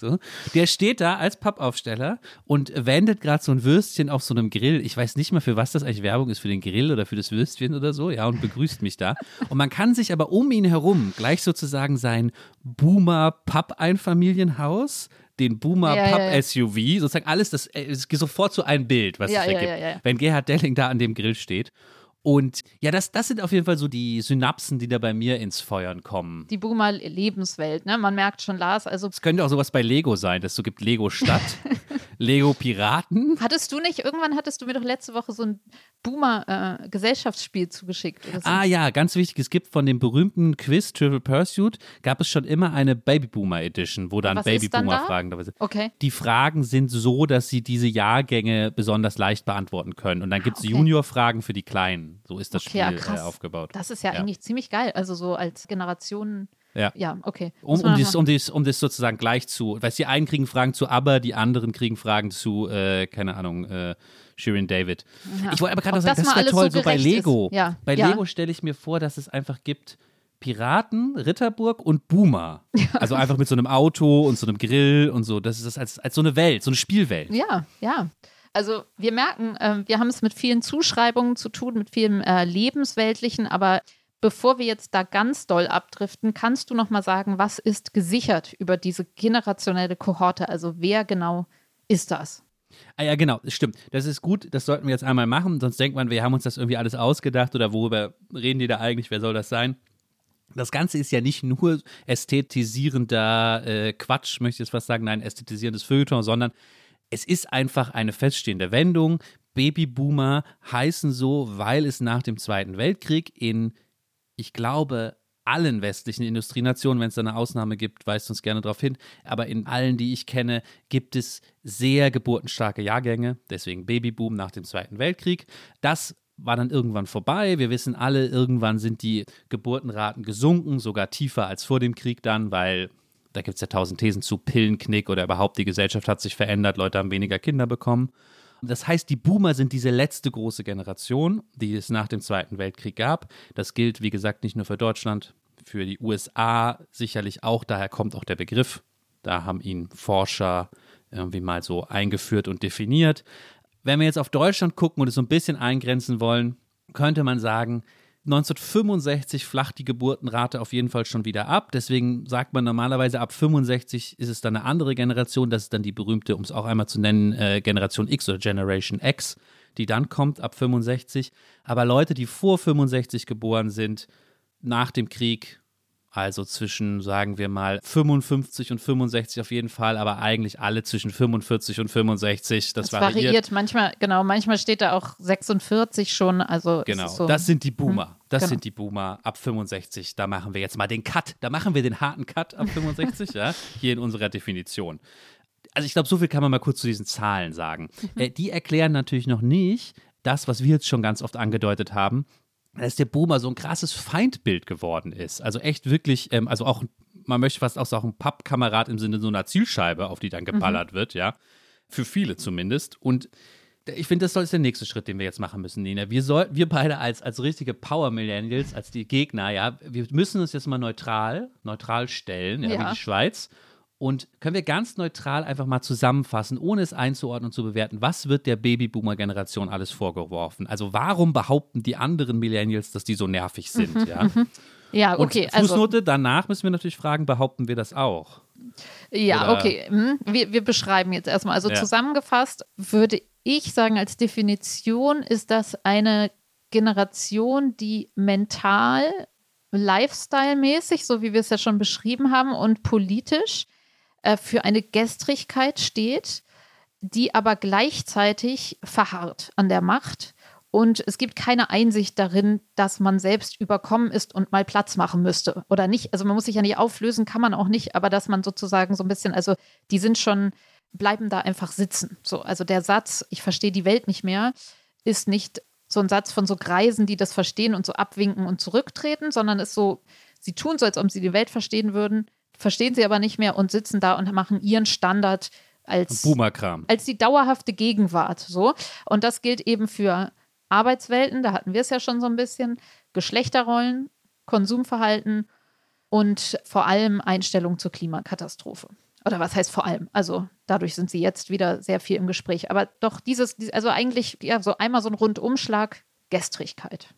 Speaker 2: So. Der steht da als Pappaufsteller und wendet gerade so ein Würstchen auf so einem Grill. Ich weiß nicht mal, für was das eigentlich Werbung ist, für den Grill oder für das Würstchen oder so, ja, und begrüßt mich da. Und man kann sich aber um ihn herum gleich sozusagen sein Boomer-Papp-Einfamilienhaus, den Boomer-Papp-SUV, sozusagen alles, das äh, es geht sofort zu einem Bild, was
Speaker 3: Ja,
Speaker 2: sich
Speaker 3: ja,
Speaker 2: ergibt,
Speaker 3: ja, ja.
Speaker 2: wenn Gerhard Delling da an dem Grill steht. Und ja, das, das sind auf jeden Fall so die Synapsen, die da bei mir ins Feuern kommen.
Speaker 3: Die Boomer-Lebenswelt, ne? Man merkt schon, Lars, also
Speaker 2: Es könnte auch sowas bei Lego sein, dass es so gibt Lego Stadt, Lego Piraten.
Speaker 3: hattest du nicht, irgendwann hattest du mir doch letzte Woche so ein Boomer-Gesellschaftsspiel zugeschickt oder so.
Speaker 2: Ah ja, ganz wichtig, es gibt von dem berühmten Quiz Trivial Pursuit, gab es schon immer eine Babyboomer Edition, wo dann
Speaker 3: Was ist dann da?
Speaker 2: Babyboomer-Fragen dabei sind.
Speaker 3: Okay.
Speaker 2: Die Fragen sind so, dass sie diese Jahrgänge besonders leicht beantworten können. Und dann gibt es
Speaker 3: okay.
Speaker 2: Junior-Fragen für die Kleinen. So ist das
Speaker 3: Okay, ja,
Speaker 2: Spiel
Speaker 3: krass.
Speaker 2: äh, aufgebaut.
Speaker 3: Das ist ja, eigentlich ziemlich geil. Also so als Generation.
Speaker 2: Ja.
Speaker 3: Ja, okay.
Speaker 2: Um, um, dies, um, dies, um das sozusagen gleich zu, weil die einen kriegen Fragen zu Aber, die anderen kriegen Fragen zu, äh, keine Ahnung, äh, Shirin David.
Speaker 3: Ja.
Speaker 2: Ich wollte aber gerade noch sagen,
Speaker 3: das
Speaker 2: das wäre toll,
Speaker 3: so
Speaker 2: so bei. Lego.
Speaker 3: Ja,
Speaker 2: Bei
Speaker 3: ja.
Speaker 2: Lego stelle ich mir vor, dass es einfach gibt Piraten, Ritterburg und Boomer. Also einfach mit so einem Auto und so einem Grill und so. Das ist das als, als so eine Welt, so eine Spielwelt.
Speaker 3: Ja, ja. Also wir merken, äh, wir haben es mit vielen Zuschreibungen zu tun, mit vielem äh, Lebensweltlichen, aber bevor wir jetzt da ganz doll abdriften, kannst du noch mal sagen, was ist gesichert über diese generationelle Kohorte? Also wer genau ist das?
Speaker 2: Ah ja, genau, stimmt. Das ist gut, das sollten wir jetzt einmal machen, sonst denkt man, wir haben uns das irgendwie alles ausgedacht oder worüber reden die da eigentlich, wer soll das sein? Das Ganze ist ja nicht nur ästhetisierender äh, Quatsch, möchte ich jetzt fast sagen, nein, ästhetisierendes Feuilleton, sondern es ist einfach eine feststehende Wendung. Babyboomer heißen so, weil es nach dem Zweiten Weltkrieg in, ich glaube, allen westlichen Industrienationen, wenn es da eine Ausnahme gibt, weist uns gerne darauf hin, aber in allen, die ich kenne, gibt es sehr geburtenstarke Jahrgänge, deswegen Babyboom nach dem Zweiten Weltkrieg. Das war dann irgendwann vorbei. Wir wissen alle, irgendwann sind die Geburtenraten gesunken, sogar tiefer als vor dem Krieg dann, weil da gibt es ja tausend Thesen zu Pillenknick oder überhaupt die Gesellschaft hat sich verändert, Leute haben weniger Kinder bekommen. Das heißt, die Boomer sind diese letzte große Generation, die es nach dem Zweiten Weltkrieg gab. Das gilt, wie gesagt, nicht nur für Deutschland, für die USA sicherlich auch. Daher kommt auch der Begriff. Da haben ihn Forscher irgendwie mal so eingeführt und definiert. Wenn wir jetzt auf Deutschland gucken und es so ein bisschen eingrenzen wollen, könnte man sagen, 1965 flacht die Geburtenrate auf jeden Fall schon wieder ab. Deswegen sagt man normalerweise, ab 65 ist es dann eine andere Generation. Das ist dann die berühmte, um es auch einmal zu nennen, äh, Generation X oder Generation X, die dann kommt ab 65. Aber Leute, die vor 65 geboren sind, nach dem Krieg Also zwischen, sagen wir mal, 55 und 65 auf jeden Fall, aber eigentlich alle zwischen 45 und 65. Das,
Speaker 3: Das
Speaker 2: variiert.
Speaker 3: variiert manchmal, genau, manchmal steht da auch 46 schon. Also
Speaker 2: Genau,
Speaker 3: so,
Speaker 2: das sind die Boomer. Das
Speaker 3: genau.
Speaker 2: sind die Boomer ab 65. Da machen wir jetzt mal den Cut. Da machen wir den harten Cut ab 65, ja, hier in unserer Definition. Also ich glaube, so viel kann man mal kurz zu diesen Zahlen sagen.
Speaker 3: Mhm.
Speaker 2: Äh, die erklären natürlich noch nicht das, was wir jetzt schon ganz oft angedeutet haben, dass der Boomer so ein krasses Feindbild geworden ist. Also echt wirklich, ähm, also auch, man möchte fast auch sagen, ein Pappkamerad im Sinne so einer Zielscheibe, auf die dann geballert wird, ja. Für viele zumindest. Und ich finde, das soll- ist der nächste Schritt, den wir jetzt machen müssen, Nina. Wir sollten, wir beide als, als richtige Power-Millennials, als die Gegner, ja, wir müssen uns jetzt mal neutral, neutral stellen, ja,
Speaker 3: Ja.
Speaker 2: wie die Schweiz. Und können wir ganz neutral einfach mal zusammenfassen, ohne es einzuordnen und zu bewerten, was wird der Babyboomer-Generation alles vorgeworfen? Also warum behaupten die anderen Millennials, dass die so nervig sind? ja?
Speaker 3: Ja,
Speaker 2: Und
Speaker 3: okay. Also,
Speaker 2: Fußnote, danach müssen wir natürlich fragen, behaupten wir das auch?
Speaker 3: ja,
Speaker 2: oder-
Speaker 3: okay. hm, Wir, wir beschreiben jetzt erstmal. Also
Speaker 2: Ja.
Speaker 3: zusammengefasst würde ich sagen, als Definition ist das eine Generation, die mental, lifestyle-mäßig, so wie wir es ja schon beschrieben haben, und politisch äh, für eine Gestrigkeit steht, die aber gleichzeitig verharrt an der Macht. Und es gibt keine Einsicht darin, dass man selbst überkommen ist und mal Platz machen müsste oder nicht. Also man muss sich ja nicht auflösen, kann man auch nicht, aber dass man sozusagen so ein bisschen, also die sind schon, bleiben da einfach sitzen. So, also der Satz, ich verstehe die Welt nicht mehr, ist nicht so ein Satz von so Greisen, die das verstehen und so abwinken und zurücktreten, sondern ist so, sie tun so, als ob sie die Welt verstehen würden, verstehen sie aber nicht mehr und sitzen da und machen ihren Standard als
Speaker 2: Boomer-Kram.
Speaker 3: als die dauerhafte Gegenwart. So. Und das gilt eben für Arbeitswelten, da hatten wir es ja schon so ein bisschen, Geschlechterrollen, Konsumverhalten und vor allem Einstellung zur Klimakatastrophe. Oder was heißt vor allem? Also dadurch sind sie jetzt wieder sehr viel im Gespräch. Aber doch dieses, dies- also eigentlich ja so einmal so ein Rundumschlag Gestrigkeit.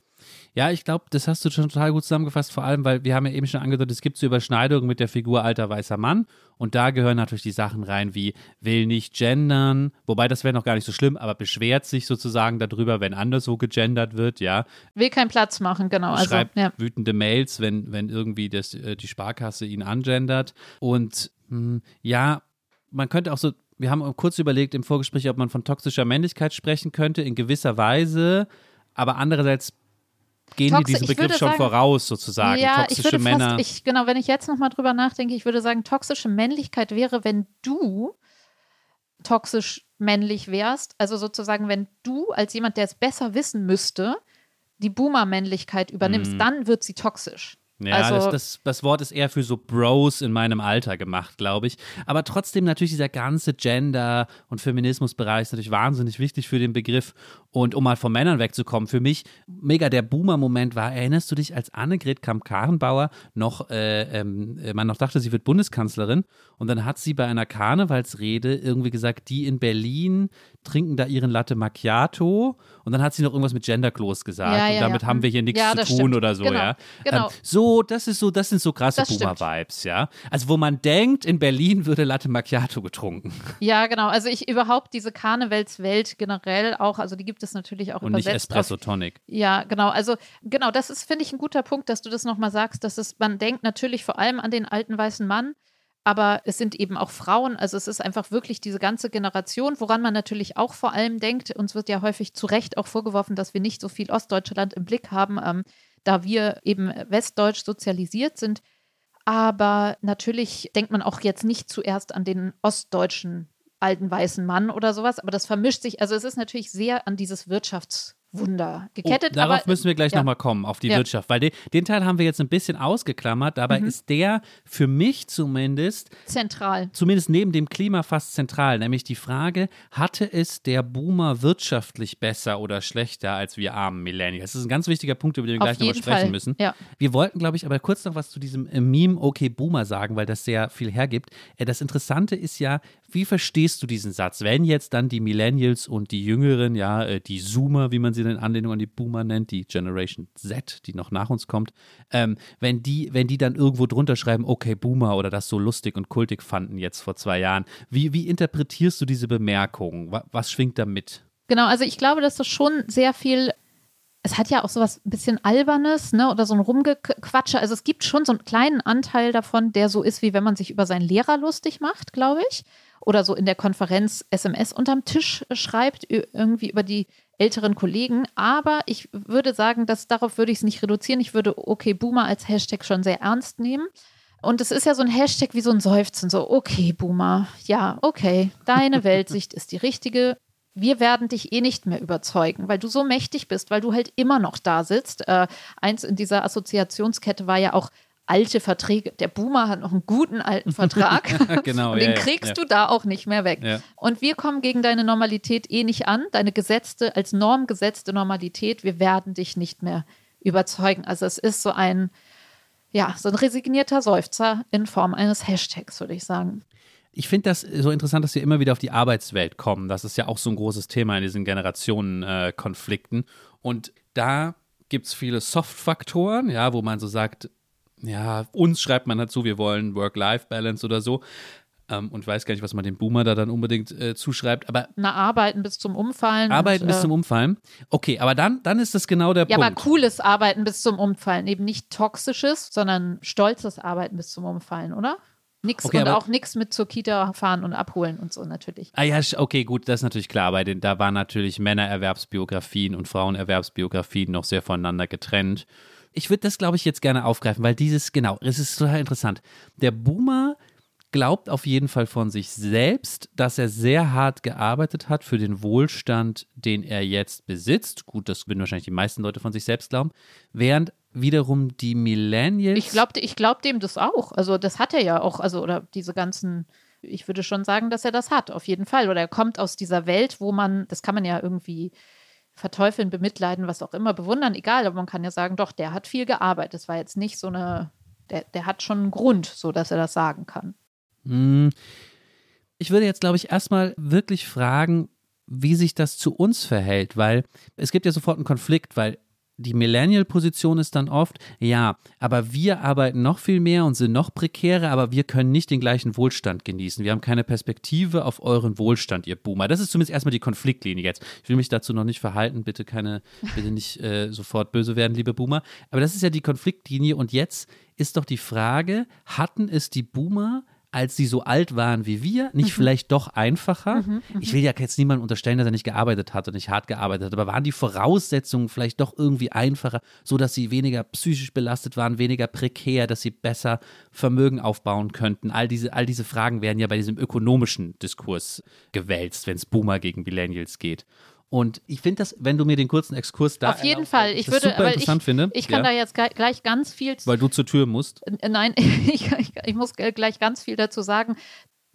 Speaker 2: Ja, ich glaube, das hast du schon total gut zusammengefasst, vor allem, weil wir haben ja eben schon angedeutet, es gibt so Überschneidungen mit der Figur alter weißer Mann und da gehören natürlich die Sachen rein wie will nicht gendern, wobei das wäre noch gar nicht so schlimm, aber beschwert sich sozusagen darüber, wenn anders so gegendert wird, ja.
Speaker 3: Will keinen Platz machen, genau. Also,
Speaker 2: Schreibt
Speaker 3: ja.
Speaker 2: wütende Mails, wenn, wenn irgendwie das, äh, die Sparkasse ihn angendert und mh, ja, man könnte auch so, wir haben kurz überlegt im Vorgespräch, ob man von toxischer Männlichkeit sprechen könnte, in gewisser Weise, aber andererseits gehen
Speaker 3: Toxi-
Speaker 2: die diesem
Speaker 3: ich
Speaker 2: Begriff schon
Speaker 3: sagen-
Speaker 2: voraus, sozusagen.
Speaker 3: Ja, ich
Speaker 2: Toxische
Speaker 3: würde
Speaker 2: Männer.
Speaker 3: fast, ich, genau, wenn ich jetzt nochmal drüber nachdenke, ich würde sagen, toxische Männlichkeit wäre, wenn du toxisch männlich wärst. Also sozusagen, wenn du als jemand, der es besser wissen müsste, die Boomer-Männlichkeit übernimmst, dann wird sie toxisch.
Speaker 2: Ja,
Speaker 3: also,
Speaker 2: das, das, das Wort ist eher für so Bros in meinem Alter gemacht, glaube ich. Aber trotzdem natürlich dieser ganze Gender- und Feminismusbereich ist natürlich wahnsinnig wichtig für den Begriff. Und um mal von Männern wegzukommen, für mich mega der Boomer-Moment war, erinnerst du dich, als Annegret Kramp-Karrenbauer noch, äh, ähm, äh, man noch dachte, sie wird Bundeskanzlerin und dann hat sie bei einer Karnevalsrede irgendwie gesagt, die in Berlin trinken da ihren Latte Macchiato und dann hat sie noch irgendwas mit Genderklos gesagt
Speaker 3: Ja,
Speaker 2: und
Speaker 3: ja,
Speaker 2: damit
Speaker 3: ja.
Speaker 2: haben wir hier nichts zu tun
Speaker 3: stimmt.
Speaker 2: oder so,
Speaker 3: Genau,
Speaker 2: ja.
Speaker 3: genau.
Speaker 2: Ähm, so, das ist so, das sind so krasse. Boomer-Vibes, ja. Also wo man denkt, in Berlin würde Latte Macchiato getrunken
Speaker 3: ja, genau. Also ich überhaupt diese Karnevalswelt generell auch, also die gibt es natürlich auch
Speaker 2: und nicht
Speaker 3: übersetzt
Speaker 2: Espresso
Speaker 3: auf
Speaker 2: Tonic.
Speaker 3: Ja, genau. Also genau, das ist, finde ich, ein guter Punkt, dass du das nochmal sagst, dass es, man denkt natürlich vor allem an den alten weißen Mann, aber es sind eben auch Frauen. Also es ist einfach wirklich diese ganze Generation, woran man natürlich auch vor allem denkt. Uns wird ja häufig zu Recht auch vorgeworfen, dass wir nicht so viel Ostdeutschland im Blick haben, ähm, da wir eben westdeutsch sozialisiert sind. Aber natürlich denkt man auch jetzt nicht zuerst an den ostdeutschen alten weißen Mann oder sowas, aber das vermischt sich. Also es ist natürlich sehr an dieses Wirtschaftswunder gekettet.
Speaker 2: oh, darauf
Speaker 3: aber,
Speaker 2: müssen wir gleich
Speaker 3: ja.
Speaker 2: nochmal kommen, auf die
Speaker 3: Ja.
Speaker 2: Wirtschaft, weil den, den Teil haben wir jetzt ein bisschen ausgeklammert. Dabei
Speaker 3: Mhm.
Speaker 2: ist der für mich zumindest
Speaker 3: zentral.
Speaker 2: zumindest neben dem Klima fast zentral, nämlich die Frage, hatte es der Boomer wirtschaftlich besser oder schlechter als wir armen Millennials? Das ist ein ganz wichtiger Punkt, über den wir
Speaker 3: Auf
Speaker 2: gleich nochmal sprechen
Speaker 3: Fall.
Speaker 2: müssen.
Speaker 3: Ja.
Speaker 2: Wir wollten, glaube ich, aber kurz noch was zu diesem äh, Meme Okay Boomer sagen, weil das sehr viel hergibt. Äh, Das Interessante ist ja, wie verstehst du diesen Satz? Wenn jetzt dann die Millennials und die Jüngeren, ja, äh, die Zoomer, wie man sie in Anlehnung an die Boomer nennt, die Generation Z, die noch nach uns kommt, ähm, wenn die, wenn die dann irgendwo drunter schreiben, okay Boomer oder das so lustig und kultig fanden jetzt vor zwei Jahren, wie, wie interpretierst du diese Bemerkung? Was, was schwingt da mit?
Speaker 3: Genau, also ich glaube, dass das schon sehr viel es hat ja auch sowas ein bisschen Albernes, ne, oder so ein Rumgequatsche. Also es gibt schon so einen kleinen Anteil davon, der so ist, wie wenn man sich über seinen Lehrer lustig macht, glaube ich. Oder so in der Konferenz SMS unterm Tisch schreibt, irgendwie über die älteren Kollegen. Aber ich würde sagen, dass darauf würde ich es nicht reduzieren. Ich würde okay Boomer als Hashtag schon sehr ernst nehmen. Und es ist ja so ein Hashtag wie so ein Seufzen, so okay Boomer, ja, okay, deine Weltsicht ist die richtige wir werden dich eh nicht mehr überzeugen, weil du so mächtig bist, weil du halt immer noch da sitzt. Äh, eins in dieser Assoziationskette war ja auch alte Verträge. Der Boomer hat noch einen guten alten Vertrag.
Speaker 2: genau,
Speaker 3: und den
Speaker 2: ja,
Speaker 3: kriegst
Speaker 2: ja.
Speaker 3: du da auch nicht mehr weg.
Speaker 2: Ja.
Speaker 3: Und wir kommen gegen deine Normalität eh nicht an, deine gesetzte, als Norm gesetzte Normalität. Wir werden dich nicht mehr überzeugen. Also es ist so ein, ja, so ein resignierter Seufzer in Form eines Hashtags, würde ich sagen.
Speaker 2: Ich finde das so interessant, dass wir immer wieder auf die Arbeitswelt kommen. Das ist ja auch so ein großes Thema in diesen Generationenkonflikten. Und da gibt es viele Soft-Faktoren, ja, wo man so sagt, ja, uns schreibt man dazu, wir wollen Work-Life-Balance oder so. Ähm, und weiß gar nicht, was man dem Boomer da dann unbedingt äh, zuschreibt. Aber
Speaker 3: Na, arbeiten bis zum Umfallen.
Speaker 2: Arbeiten
Speaker 3: und,
Speaker 2: bis
Speaker 3: äh,
Speaker 2: zum Umfallen. Okay, aber dann, dann ist das genau der
Speaker 3: Ja,
Speaker 2: Punkt.
Speaker 3: aber cooles Arbeiten bis zum Umfallen. Eben nicht toxisches, sondern stolzes Arbeiten bis zum Umfallen, oder? Nix
Speaker 2: Okay,
Speaker 3: und auch nichts mit zur Kita fahren und abholen und so natürlich.
Speaker 2: Ah ja, okay, gut, das ist natürlich klar. Bei den, da waren natürlich Männererwerbsbiografien und Frauenerwerbsbiografien noch sehr voneinander getrennt. Ich würde das, glaube ich, jetzt gerne aufgreifen, weil dieses, genau, es ist total interessant. Der Boomer glaubt auf jeden Fall von sich selbst, dass er sehr hart gearbeitet hat für den Wohlstand, den er jetzt besitzt. Gut, das würden wahrscheinlich die meisten Leute von sich selbst glauben. Während wiederum die Millennials.
Speaker 3: Ich glaube ich glaub dem das auch. Also das hat er ja auch. Also oder diese ganzen, ich würde schon sagen, dass er das hat, auf jeden Fall. Oder er kommt aus dieser Welt, wo man, das kann man ja irgendwie verteufeln, bemitleiden, was auch immer, bewundern, egal. Aber man kann ja sagen, doch, der hat viel gearbeitet. Das war jetzt nicht so eine, der, der hat schon einen Grund, so dass er das sagen kann.
Speaker 2: Hm. Ich würde jetzt, glaube ich, erstmal wirklich fragen, wie sich das zu uns verhält, weil es gibt ja sofort einen Konflikt, weil die Millennial-Position ist dann oft, ja, aber wir arbeiten noch viel mehr und sind noch prekärer, aber wir können nicht den gleichen Wohlstand genießen. Wir haben keine Perspektive auf euren Wohlstand, ihr Boomer. Das ist zumindest erstmal die Konfliktlinie jetzt. Ich will mich dazu noch nicht verhalten, bitte keine, bitte nicht äh, sofort böse werden, liebe Boomer. Aber das ist ja die Konfliktlinie und jetzt ist doch die Frage, hatten es die Boomer als sie so alt waren wie wir, nicht vielleicht doch einfacher? ich will ja jetzt niemandem unterstellen, dass er nicht gearbeitet hat und nicht hart gearbeitet hat, aber waren die Voraussetzungen vielleicht doch irgendwie einfacher, so dass sie weniger psychisch belastet waren, weniger prekär, dass sie besser Vermögen aufbauen könnten? All diese, all diese Fragen werden ja bei diesem ökonomischen Diskurs gewälzt, wenn es Boomer gegen Millennials geht. Und ich finde das, wenn du mir den kurzen Exkurs da
Speaker 3: auf jeden
Speaker 2: erlaubst,
Speaker 3: Fall.
Speaker 2: ich
Speaker 3: würde,
Speaker 2: super interessant
Speaker 3: ich,
Speaker 2: finde.
Speaker 3: ich kann
Speaker 2: ja,
Speaker 3: da jetzt gleich, ganz viel
Speaker 2: weil du zur Tür musst.
Speaker 3: Äh, Nein, ich, ich, ich muss gleich ganz viel dazu sagen.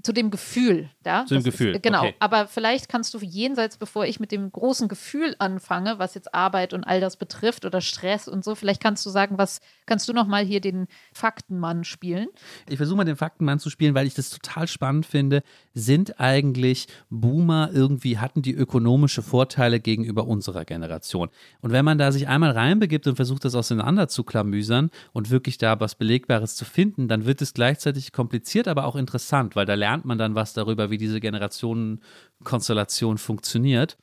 Speaker 3: Zu dem Gefühl, ja.
Speaker 2: Zu dem
Speaker 3: Das
Speaker 2: Gefühl,
Speaker 3: Ist, genau.
Speaker 2: okay.
Speaker 3: Aber vielleicht kannst du jenseits, bevor ich mit dem großen Gefühl anfange, was jetzt Arbeit und all das betrifft oder Stress und so, vielleicht kannst du sagen, was kannst du noch mal hier den Faktenmann spielen?
Speaker 2: Ich versuche mal den Faktenmann zu spielen, weil ich das total spannend finde. Sind eigentlich Boomer irgendwie, hatten die ökonomische Vorteile gegenüber unserer Generation? Und wenn man da sich einmal reinbegibt und versucht, das auseinander zu klamüsern und wirklich da was Belegbares zu finden, dann wird es gleichzeitig kompliziert, aber auch interessant, weil da lernt man dann was darüber, wie diese Generationenkonstellation funktioniert.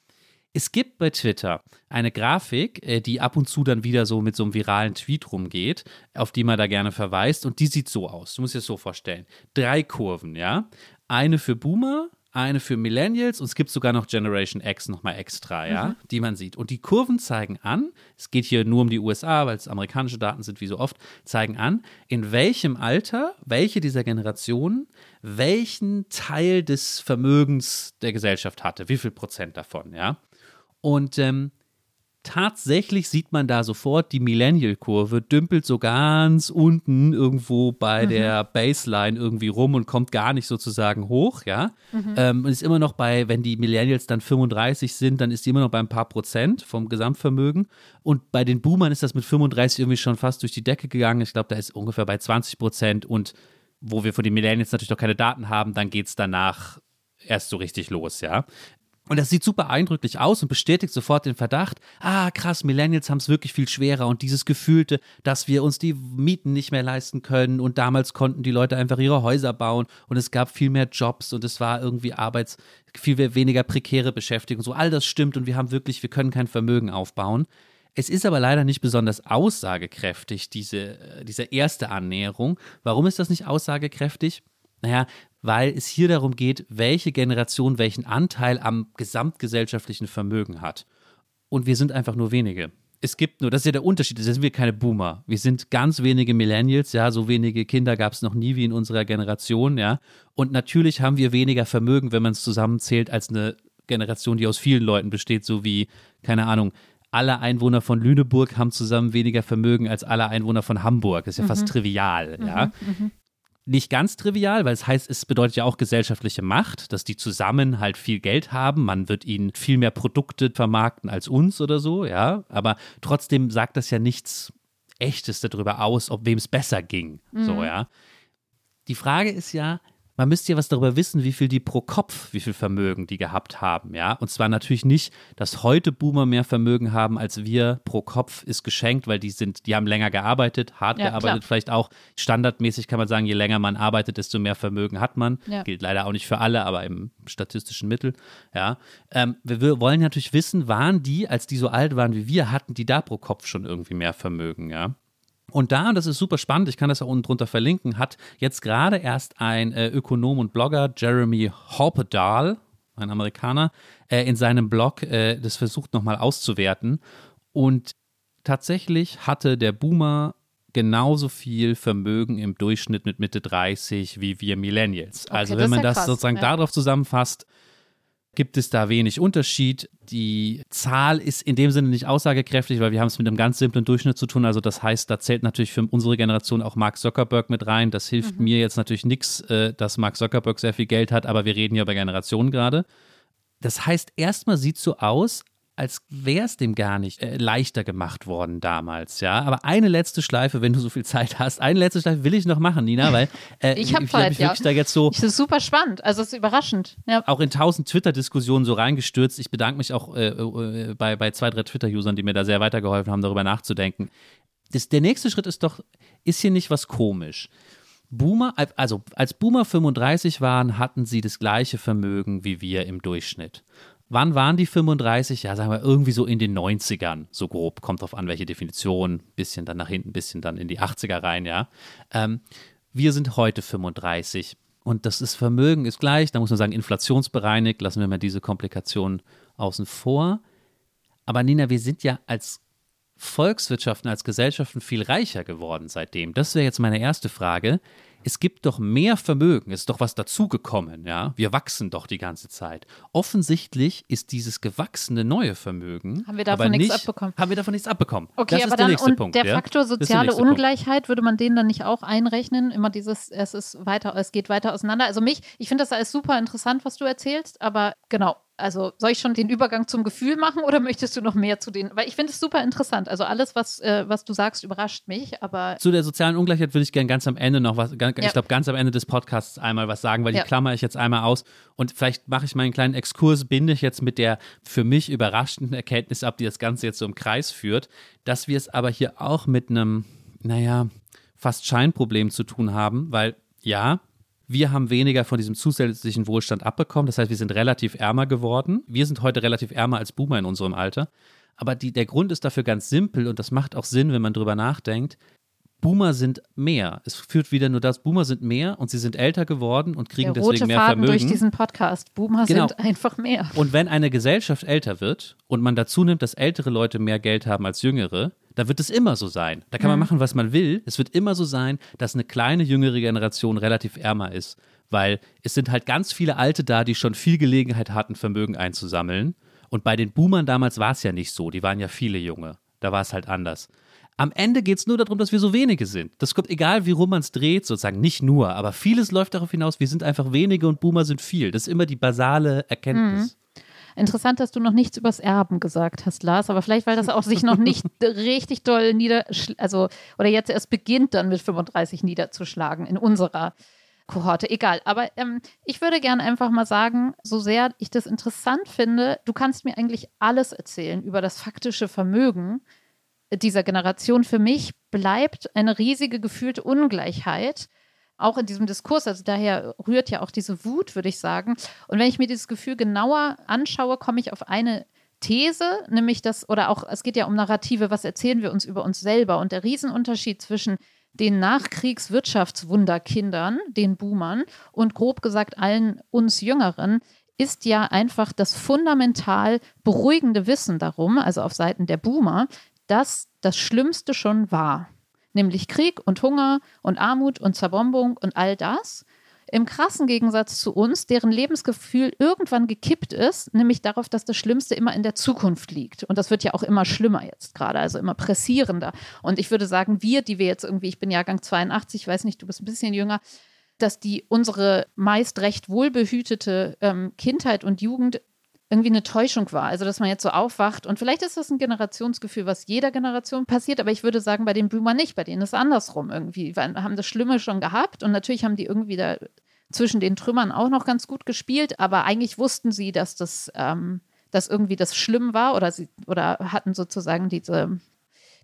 Speaker 2: Es gibt bei Twitter eine Grafik, äh, die ab und zu dann wieder so mit so einem viralen Tweet rumgeht, auf die man da gerne verweist. Und die sieht so aus. Du musst dir das so vorstellen. Drei Kurven, ja. Eine für Boomer, eine für Millennials und es gibt sogar noch Generation X nochmal extra, ja, die man sieht. Und die Kurven zeigen an, es geht hier nur um die USA, weil es amerikanische Daten sind, wie so oft, zeigen an, in welchem Alter welche dieser Generationen welchen Teil des Vermögens der Gesellschaft hatte, wie viel Prozent davon, ja. Und ähm, tatsächlich sieht man da sofort, die Millennial-Kurve dümpelt so ganz unten irgendwo bei der Baseline irgendwie rum und kommt gar nicht sozusagen hoch, ja. Ähm, und ist immer noch bei, wenn die Millennials dann 35 sind, dann ist die immer noch bei ein paar Prozent vom Gesamtvermögen. Und bei den Boomern ist das mit 35 irgendwie schon fast durch die Decke gegangen. Ich glaube, da ist ungefähr bei 20 Prozent und wo wir von den Millennials natürlich noch keine Daten haben, dann geht es danach erst so richtig los, ja. Und das sieht super eindrücklich aus und bestätigt sofort den Verdacht, ah krass, Millennials haben es wirklich viel schwerer und dieses Gefühlte, dass wir uns die Mieten nicht mehr leisten können und damals konnten die Leute einfach ihre Häuser bauen und es gab viel mehr Jobs und es war irgendwie Arbeits, viel weniger prekäre Beschäftigung, so all das stimmt und wir haben wirklich, wir können kein Vermögen aufbauen. Es ist aber leider nicht besonders aussagekräftig, diese, äh, diese erste Annäherung. Warum ist das nicht aussagekräftig? Naja, weil es hier darum geht, welche Generation welchen Anteil am gesamtgesellschaftlichen Vermögen hat. Und wir sind einfach nur wenige. Es gibt nur, das ist ja der Unterschied, das sind wir keine Boomer. Wir sind ganz wenige Millennials, ja, so wenige Kinder gab es noch nie wie in unserer Generation, ja. Und natürlich haben wir weniger Vermögen, wenn man es zusammenzählt, als eine Generation, die aus vielen Leuten besteht, so wie, keine Ahnung, alle Einwohner von Lüneburg haben zusammen weniger Vermögen als alle Einwohner von Hamburg. Das ist ja mhm. fast trivial, ja. Mhm, mhm nicht ganz trivial, weil es heißt, es bedeutet ja auch gesellschaftliche Macht, dass die zusammen halt viel Geld haben. Man wird ihnen viel mehr Produkte vermarkten als uns oder so, ja. Aber trotzdem sagt das ja nichts Echtes darüber aus, ob wem es besser ging. Mhm. So, ja. Die Frage ist ja, man müsste ja was darüber wissen, wie viel die pro Kopf, wie viel Vermögen die gehabt haben, ja. Und zwar natürlich nicht, dass heute Boomer mehr Vermögen haben als wir pro Kopf ist geschenkt, weil die sind, die haben länger gearbeitet, hart ja, gearbeitet, klar. vielleicht auch standardmäßig kann man sagen, je länger man arbeitet, desto mehr Vermögen hat man. Ja. Gilt leider auch nicht für alle, aber im statistischen Mittel, ja. Ähm, wir, wir wollen natürlich wissen, waren die, als die so alt waren wie wir, hatten die da pro Kopf schon irgendwie mehr Vermögen, ja. Und da, und das ist super spannend, ich kann das auch unten drunter verlinken, hat jetzt gerade erst ein äh, Ökonom und Blogger, Jeremy Hoppedahl, ein Amerikaner, äh, in seinem Blog äh, das versucht nochmal auszuwerten. Und tatsächlich hatte der Boomer genauso viel Vermögen im Durchschnitt mit Mitte 30 wie wir Millennials. Okay, also wenn man das krass, sozusagen ja. darauf zusammenfasst, gibt es da wenig Unterschied. Die Zahl ist in dem Sinne nicht aussagekräftig, weil wir haben es mit einem ganz simplen Durchschnitt zu tun. Also das heißt, da zählt natürlich für unsere Generation auch Mark Zuckerberg mit rein. Das hilft mhm. mir jetzt natürlich nichts, äh, dass Mark Zuckerberg sehr viel Geld hat, aber wir reden ja über Generationen gerade. Das heißt, erstmal sieht es so aus, als wäre es dem gar nicht äh, leichter gemacht worden damals, ja. Aber eine letzte Schleife, wenn du so viel Zeit hast, eine letzte Schleife will ich noch machen, Nina, weil
Speaker 3: äh, ich habe Zeit, hab ja. da jetzt so. Das ist super spannend, also es ist überraschend. Ja.
Speaker 2: Auch in tausend Twitter-Diskussionen so reingestürzt. Ich bedanke mich auch äh, äh, bei, bei zwei, drei Twitter-Usern, die mir da sehr weitergeholfen haben, darüber nachzudenken. Das, der nächste Schritt ist doch, ist hier nicht was komisch. Boomer, also als Boomer 35 waren, hatten sie das gleiche Vermögen wie wir im Durchschnitt. Wann waren die 35? Ja, sagen wir irgendwie so in den 90ern, so grob. Kommt drauf an, welche Definition. Bisschen dann nach hinten, bisschen dann in die 80er rein, ja. Ähm, wir sind heute 35 und das ist Vermögen ist gleich, da muss man sagen, inflationsbereinigt, lassen wir mal diese Komplikationen außen vor. Aber Nina, wir sind ja als Volkswirtschaften, als Gesellschaften viel reicher geworden seitdem. Das wäre jetzt meine erste Frage es gibt doch mehr Vermögen, es ist doch was dazugekommen, ja. Wir wachsen doch die ganze Zeit. Offensichtlich ist dieses gewachsene neue Vermögen.
Speaker 3: Haben wir davon nichts nicht, abbekommen?
Speaker 2: Haben wir davon nichts abbekommen.
Speaker 3: Okay,
Speaker 2: das
Speaker 3: aber dann der und Punkt, der Faktor soziale der Ungleichheit, Punkt. würde man den dann nicht auch einrechnen? Immer dieses, es ist weiter, es geht weiter auseinander. Also mich, ich finde das alles super interessant, was du erzählst, aber genau, also soll ich schon den Übergang zum Gefühl machen oder möchtest du noch mehr zu den? Weil ich finde es super interessant. Also alles, was, äh, was du sagst, überrascht mich. Aber
Speaker 2: zu der sozialen Ungleichheit würde ich gerne ganz am Ende noch was, ganz, ja. ich glaube ganz am Ende des Podcasts einmal was sagen, weil ja. die klammer ich jetzt einmal aus und vielleicht mache ich meinen kleinen Exkurs, binde ich jetzt mit der für mich überraschenden Erkenntnis ab, die das Ganze jetzt so im Kreis führt, dass wir es aber hier auch mit einem, naja, fast Scheinproblem zu tun haben, weil ja, wir haben weniger von diesem zusätzlichen Wohlstand abbekommen. Das heißt, wir sind relativ ärmer geworden. Wir sind heute relativ ärmer als Boomer in unserem Alter. Aber die, der Grund ist dafür ganz simpel und das macht auch Sinn, wenn man drüber nachdenkt. Boomer sind mehr. Es führt wieder nur das, Boomer sind mehr und sie sind älter geworden und kriegen Der rote deswegen mehr Faden Vermögen.
Speaker 3: durch diesen Podcast. Boomer genau. sind einfach mehr.
Speaker 2: Und wenn eine Gesellschaft älter wird und man dazu nimmt, dass ältere Leute mehr Geld haben als jüngere, da wird es immer so sein. Da kann man mhm. machen, was man will. Es wird immer so sein, dass eine kleine jüngere Generation relativ ärmer ist, weil es sind halt ganz viele Alte da, die schon viel Gelegenheit hatten, Vermögen einzusammeln. Und bei den Boomern damals war es ja nicht so. Die waren ja viele Junge. Da war es halt anders. Am Ende geht es nur darum, dass wir so wenige sind. Das kommt egal, wie rum man es dreht, sozusagen. Nicht nur, aber vieles läuft darauf hinaus, wir sind einfach wenige und Boomer sind viel. Das ist immer die basale Erkenntnis. Mhm.
Speaker 3: Interessant, dass du noch nichts übers Erben gesagt hast, Lars, aber vielleicht, weil das auch sich noch nicht richtig doll nieder, also, oder jetzt erst beginnt dann mit 35 niederzuschlagen in unserer Kohorte. Egal, aber ähm, ich würde gerne einfach mal sagen, so sehr ich das interessant finde, du kannst mir eigentlich alles erzählen über das faktische Vermögen dieser Generation. Für mich bleibt eine riesige gefühlte Ungleichheit auch in diesem Diskurs, also daher rührt ja auch diese Wut, würde ich sagen. Und wenn ich mir dieses Gefühl genauer anschaue, komme ich auf eine These, nämlich das, oder auch, es geht ja um Narrative, was erzählen wir uns über uns selber? Und der Riesenunterschied zwischen den Nachkriegswirtschaftswunderkindern, den Boomern und grob gesagt allen uns Jüngeren, ist ja einfach das fundamental beruhigende Wissen darum, also auf Seiten der Boomer, dass das Schlimmste schon war. Nämlich Krieg und Hunger und Armut und Zerbombung und all das. Im krassen Gegensatz zu uns, deren Lebensgefühl irgendwann gekippt ist, nämlich darauf, dass das Schlimmste immer in der Zukunft liegt. Und das wird ja auch immer schlimmer jetzt gerade, also immer pressierender. Und ich würde sagen, wir, die wir jetzt irgendwie, ich bin Jahrgang 82, ich weiß nicht, du bist ein bisschen jünger, dass die unsere meist recht wohlbehütete ähm, Kindheit und Jugend irgendwie eine Täuschung war. Also, dass man jetzt so aufwacht und vielleicht ist das ein Generationsgefühl, was jeder Generation passiert, aber ich würde sagen, bei den Boomer nicht, bei denen ist es andersrum irgendwie. Wir haben das Schlimme schon gehabt und natürlich haben die irgendwie da zwischen den Trümmern auch noch ganz gut gespielt, aber eigentlich wussten sie, dass das, ähm, dass irgendwie das schlimm war oder sie oder hatten sozusagen diese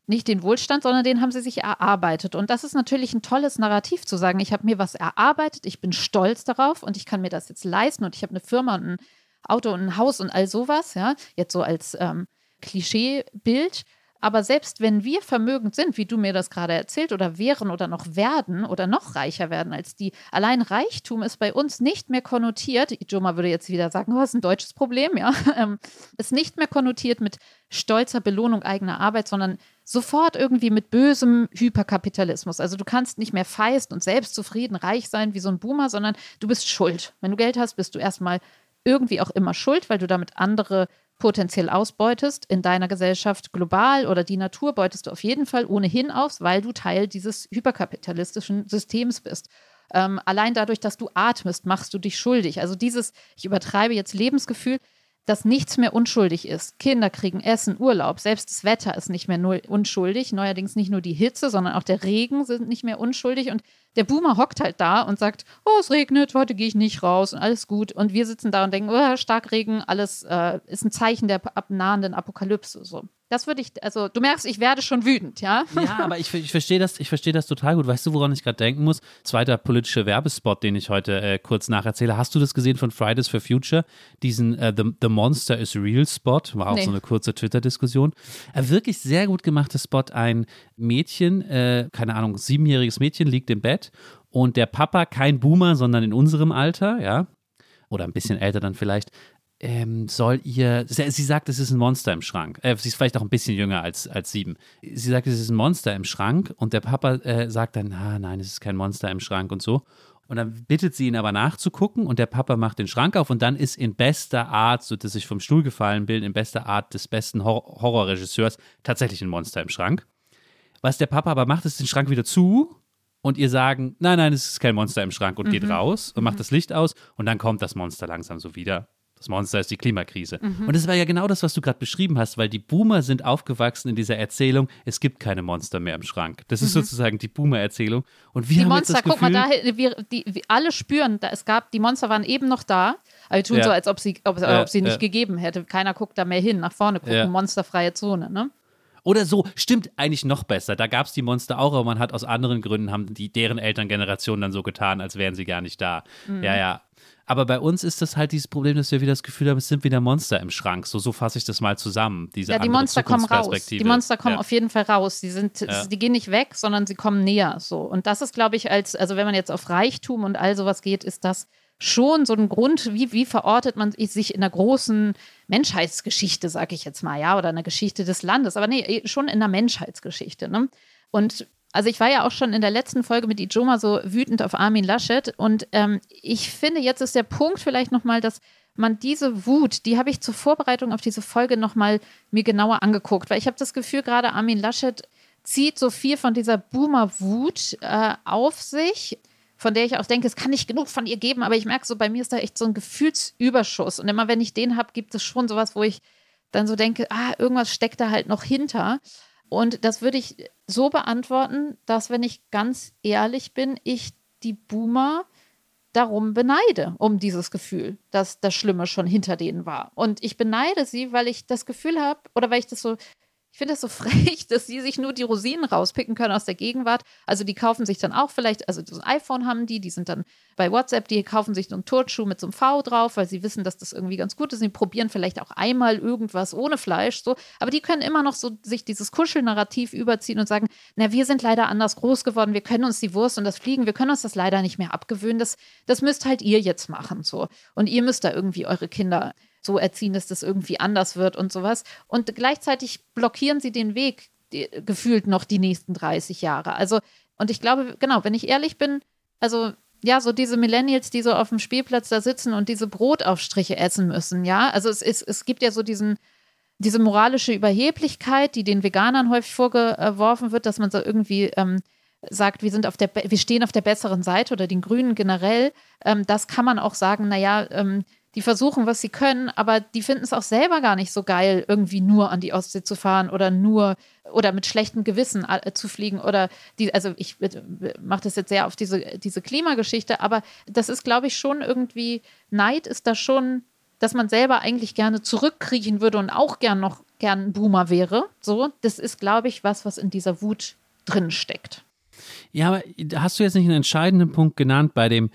Speaker 3: nicht den Wohlstand, sondern den haben sie sich erarbeitet. Und das ist natürlich ein tolles Narrativ zu sagen, ich habe mir was erarbeitet, ich bin stolz darauf und ich kann mir das jetzt leisten und ich habe eine Firma und ein Auto und ein Haus und all sowas, ja, jetzt so als ähm, Klischeebild. Aber selbst wenn wir vermögend sind, wie du mir das gerade erzählt, oder wären oder noch werden oder noch reicher werden als die, allein Reichtum ist bei uns nicht mehr konnotiert. Ijoma würde jetzt wieder sagen, oh, das ist ein deutsches Problem, ja. Ähm, ist nicht mehr konnotiert mit stolzer Belohnung eigener Arbeit, sondern sofort irgendwie mit bösem Hyperkapitalismus. Also du kannst nicht mehr feist und selbstzufrieden reich sein wie so ein Boomer, sondern du bist schuld. Wenn du Geld hast, bist du erstmal irgendwie auch immer schuld, weil du damit andere potenziell ausbeutest in deiner Gesellschaft global oder die Natur beutest du auf jeden Fall ohnehin aus, weil du Teil dieses hyperkapitalistischen Systems bist. Ähm, allein dadurch, dass du atmest, machst du dich schuldig. Also dieses, ich übertreibe jetzt Lebensgefühl, dass nichts mehr unschuldig ist. Kinder kriegen Essen, Urlaub, selbst das Wetter ist nicht mehr unschuldig. Neuerdings nicht nur die Hitze, sondern auch der Regen sind nicht mehr unschuldig. Und der Boomer hockt halt da und sagt, oh, es regnet, heute gehe ich nicht raus und alles gut. Und wir sitzen da und denken, oh, Starkregen, alles äh, ist ein Zeichen der nahenden Apokalypse. So. Das würde ich, also du merkst, ich werde schon wütend, ja?
Speaker 2: Ja, aber ich, ich verstehe das, ich das total gut. Weißt du, woran ich gerade denken muss? Zweiter politischer Werbespot, den ich heute äh, kurz nacherzähle. Hast du das gesehen von Fridays for Future? Diesen äh, The, The Monster is Real Spot, war auch nee. so eine kurze Twitter-Diskussion. Ein äh, wirklich sehr gut gemachter Spot. Ein Mädchen, äh, keine Ahnung, siebenjähriges Mädchen liegt im Bett und der Papa, kein Boomer, sondern in unserem Alter, ja, oder ein bisschen älter dann vielleicht, ähm, soll ihr, sie sagt, es ist ein Monster im Schrank. Äh, sie ist vielleicht auch ein bisschen jünger als, als sieben. Sie sagt, es ist ein Monster im Schrank und der Papa äh, sagt dann, ah, nein, es ist kein Monster im Schrank und so. Und dann bittet sie ihn aber nachzugucken und der Papa macht den Schrank auf und dann ist in bester Art, so dass ich vom Stuhl gefallen bin, in bester Art des besten Hor Horrorregisseurs tatsächlich ein Monster im Schrank. Was der Papa aber macht, ist den Schrank wieder zu und ihr sagen, nein, nein, es ist kein Monster im Schrank und mhm. geht raus und macht mhm. das Licht aus und dann kommt das Monster langsam so wieder das Monster ist die Klimakrise. Mhm. Und das war ja genau das, was du gerade beschrieben hast, weil die Boomer sind aufgewachsen in dieser Erzählung, es gibt keine Monster mehr im Schrank. Das ist mhm. sozusagen die Boomer-Erzählung. Und wir
Speaker 3: die
Speaker 2: haben
Speaker 3: Monster,
Speaker 2: jetzt das
Speaker 3: guck mal, da, wir, die, wir alle spüren, da, es gab, die Monster waren eben noch da, aber tun ja. so, als ob sie, ob, ja, ob sie nicht ja. gegeben hätte. Keiner guckt da mehr hin, nach vorne gucken, monsterfreie Zone, ne?
Speaker 2: Oder so, stimmt eigentlich noch besser. Da gab es die Monster auch, aber man hat aus anderen Gründen, haben die deren Elterngeneration dann so getan, als wären sie gar nicht da. Mhm. Ja, ja. Aber bei uns ist das halt dieses Problem, dass wir wieder das Gefühl haben, es sind wieder Monster im Schrank. So, so fasse ich das mal zusammen. Diese
Speaker 3: ja, die Monster kommen raus. Die Monster kommen ja. auf jeden Fall raus. Die, sind, ja. die gehen nicht weg, sondern sie kommen näher. So. Und das ist, glaube ich, als, also wenn man jetzt auf Reichtum und all sowas geht, ist das schon so ein Grund, wie, wie verortet man sich in der großen Menschheitsgeschichte, sage ich jetzt mal, ja, oder in der Geschichte des Landes. Aber nee, schon in der Menschheitsgeschichte. Ne? Und also ich war ja auch schon in der letzten Folge mit Ijoma so wütend auf Armin Laschet und ähm, ich finde, jetzt ist der Punkt vielleicht nochmal, dass man diese Wut, die habe ich zur Vorbereitung auf diese Folge nochmal mir genauer angeguckt, weil ich habe das Gefühl, gerade Armin Laschet zieht so viel von dieser Boomer-Wut äh, auf sich, von der ich auch denke, es kann nicht genug von ihr geben, aber ich merke so, bei mir ist da echt so ein Gefühlsüberschuss und immer wenn ich den habe, gibt es schon sowas, wo ich dann so denke, ah, irgendwas steckt da halt noch hinter. Und das würde ich so beantworten, dass, wenn ich ganz ehrlich bin, ich die Boomer darum beneide, um dieses Gefühl, dass das Schlimme schon hinter denen war. Und ich beneide sie, weil ich das Gefühl habe, oder weil ich das so, ich finde das so frech, dass sie sich nur die Rosinen rauspicken können aus der Gegenwart. Also die kaufen sich dann auch vielleicht, also so ein iPhone haben die, die sind dann bei WhatsApp, die kaufen sich so einen Turnschuh mit so einem V drauf, weil sie wissen, dass das irgendwie ganz gut ist. Die probieren vielleicht auch einmal irgendwas ohne Fleisch, so. Aber die können immer noch so sich dieses Kuschelnarrativ überziehen und sagen, na, wir sind leider anders groß geworden, wir können uns die Wurst und das Fliegen, wir können uns das leider nicht mehr abgewöhnen. Das, das müsst halt ihr jetzt machen, so. Und ihr müsst da irgendwie eure Kinder so erziehen, dass das irgendwie anders wird und sowas. Und gleichzeitig blockieren sie den Weg die, gefühlt noch die nächsten 30 Jahre. Also, und ich glaube, genau, wenn ich ehrlich bin, also ja, so diese Millennials, die so auf dem Spielplatz da sitzen und diese Brotaufstriche essen müssen, ja. Also es, es, es gibt ja so diesen, diese moralische Überheblichkeit, die den Veganern häufig vorgeworfen wird, dass man so irgendwie ähm, sagt, wir sind auf der, wir stehen auf der besseren Seite oder den Grünen generell. Ähm, das kann man auch sagen, naja, ähm, die versuchen, was sie können, aber die finden es auch selber gar nicht so geil, irgendwie nur an die Ostsee zu fahren oder nur oder mit schlechtem Gewissen äh, zu fliegen oder die, also ich äh, mache das jetzt sehr auf diese, diese Klimageschichte, aber das ist, glaube ich, schon irgendwie, Neid ist da schon, dass man selber eigentlich gerne zurückkriechen würde und auch gern noch gern ein Boomer wäre. So, das ist, glaube ich, was, was in dieser Wut drin steckt.
Speaker 2: Ja, aber hast du jetzt nicht einen entscheidenden Punkt genannt bei dem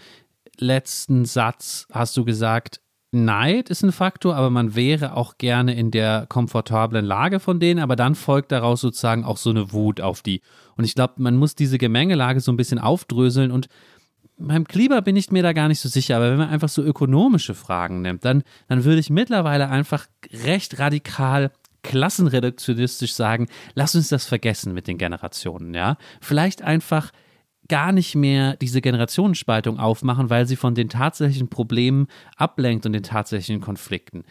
Speaker 2: letzten Satz? Hast du gesagt, Neid ist ein Faktor, aber man wäre auch gerne in der komfortablen Lage von denen, aber dann folgt daraus sozusagen auch so eine Wut auf die. Und ich glaube, man muss diese Gemengelage so ein bisschen aufdröseln und beim Klima bin ich mir da gar nicht so sicher, aber wenn man einfach so ökonomische Fragen nimmt, dann, dann würde ich mittlerweile einfach recht radikal klassenreduktionistisch sagen, lass uns das vergessen mit den Generationen, ja. Vielleicht einfach gar nicht mehr diese Generationenspaltung aufmachen, weil sie von den tatsächlichen Problemen ablenkt und den tatsächlichen Konflikten.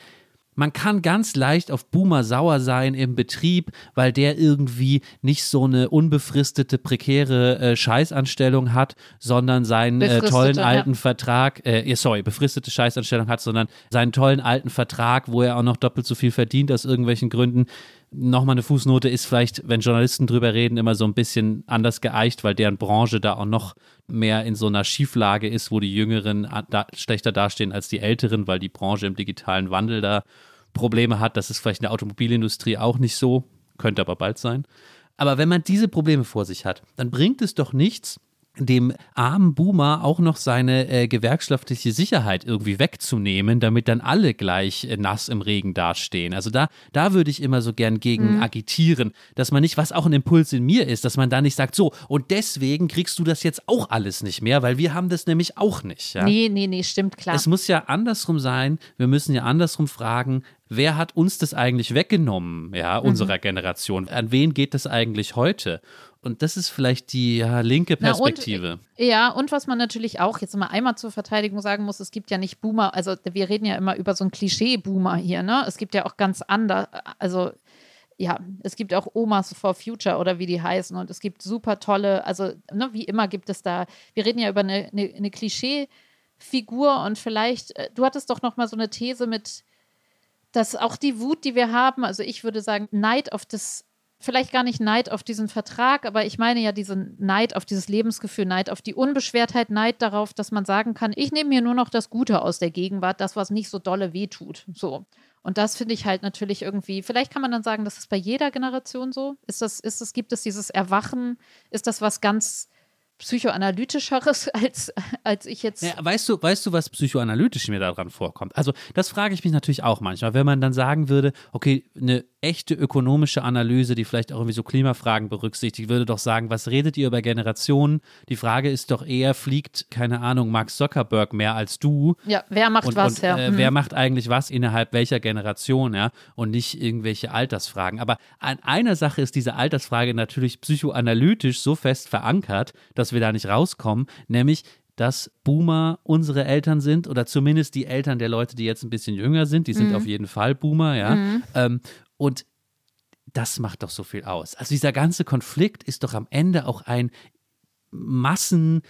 Speaker 2: Man kann ganz leicht auf Boomer sauer sein im Betrieb, weil der irgendwie nicht so eine unbefristete, prekäre äh, Scheißanstellung hat, sondern seinen äh, tollen alten ja. Vertrag, äh, sorry, befristete Scheißanstellung hat, sondern seinen tollen alten Vertrag, wo er auch noch doppelt so viel verdient aus irgendwelchen Gründen nochmal eine Fußnote ist vielleicht, wenn Journalisten drüber reden, immer so ein bisschen anders geeicht, weil deren Branche da auch noch mehr in so einer Schieflage ist, wo die Jüngeren da schlechter dastehen als die Älteren, weil die Branche im digitalen Wandel da Probleme hat. Das ist vielleicht in der Automobilindustrie auch nicht so, könnte aber bald sein. Aber wenn man diese Probleme vor sich hat, dann bringt es doch nichts, dem armen Boomer auch noch seine äh, gewerkschaftliche Sicherheit irgendwie wegzunehmen, damit dann alle gleich äh, nass im Regen dastehen. Also da, da würde ich immer so gern gegen mhm. agitieren, dass man nicht, was auch ein Impuls in mir ist, dass man da nicht sagt, so, und deswegen kriegst du das jetzt auch alles nicht mehr, weil wir haben das nämlich auch nicht. Ja?
Speaker 3: Nee, nee, nee, stimmt, klar.
Speaker 2: Es muss ja andersrum sein, wir müssen ja andersrum fragen, wer hat uns das eigentlich weggenommen, ja, unserer mhm. Generation? An wen geht das eigentlich heute? Und das ist vielleicht die ja, linke Perspektive.
Speaker 3: Und, ja, und was man natürlich auch jetzt mal einmal zur Verteidigung sagen muss, es gibt ja nicht Boomer, also wir reden ja immer über so ein Klischee-Boomer hier, ne? Es gibt ja auch ganz andere, also ja, es gibt auch Omas for Future oder wie die heißen und es gibt super tolle, also ne, wie immer gibt es da, wir reden ja über eine, eine, eine Klischee-Figur und vielleicht, äh, du hattest doch noch mal so eine These mit, dass auch die Wut, die wir haben, also ich würde sagen, Neid auf das vielleicht gar nicht Neid auf diesen Vertrag, aber ich meine ja diesen Neid auf dieses Lebensgefühl, Neid auf die Unbeschwertheit, Neid darauf, dass man sagen kann, ich nehme mir nur noch das Gute aus der Gegenwart, das, was nicht so dolle wehtut. So. Und das finde ich halt natürlich irgendwie, vielleicht kann man dann sagen, das ist bei jeder Generation so. Ist das, ist das, gibt es dieses Erwachen? Ist das was ganz psychoanalytischeres als, als ich jetzt.
Speaker 2: Ja, weißt du, weißt du, was psychoanalytisch mir daran vorkommt? Also, das frage ich mich natürlich auch manchmal, wenn man dann sagen würde, okay, eine echte ökonomische Analyse, die vielleicht auch irgendwie so Klimafragen berücksichtigt, würde doch sagen, was redet ihr über Generationen? Die Frage ist doch eher, fliegt, keine Ahnung, Mark Zuckerberg mehr als du?
Speaker 3: Ja, wer macht
Speaker 2: und,
Speaker 3: was,
Speaker 2: und,
Speaker 3: ja.
Speaker 2: Äh, hm. Wer macht eigentlich was innerhalb welcher Generation, ja? Und nicht irgendwelche Altersfragen. Aber an einer Sache ist diese Altersfrage natürlich psychoanalytisch so fest verankert, dass wir da nicht rauskommen, nämlich dass Boomer unsere Eltern sind oder zumindest die Eltern der Leute, die jetzt ein bisschen jünger sind. Die sind mhm. auf jeden Fall Boomer, ja. Mhm. Ähm, und das macht doch so viel aus. Also dieser ganze Konflikt ist doch am Ende auch ein Massen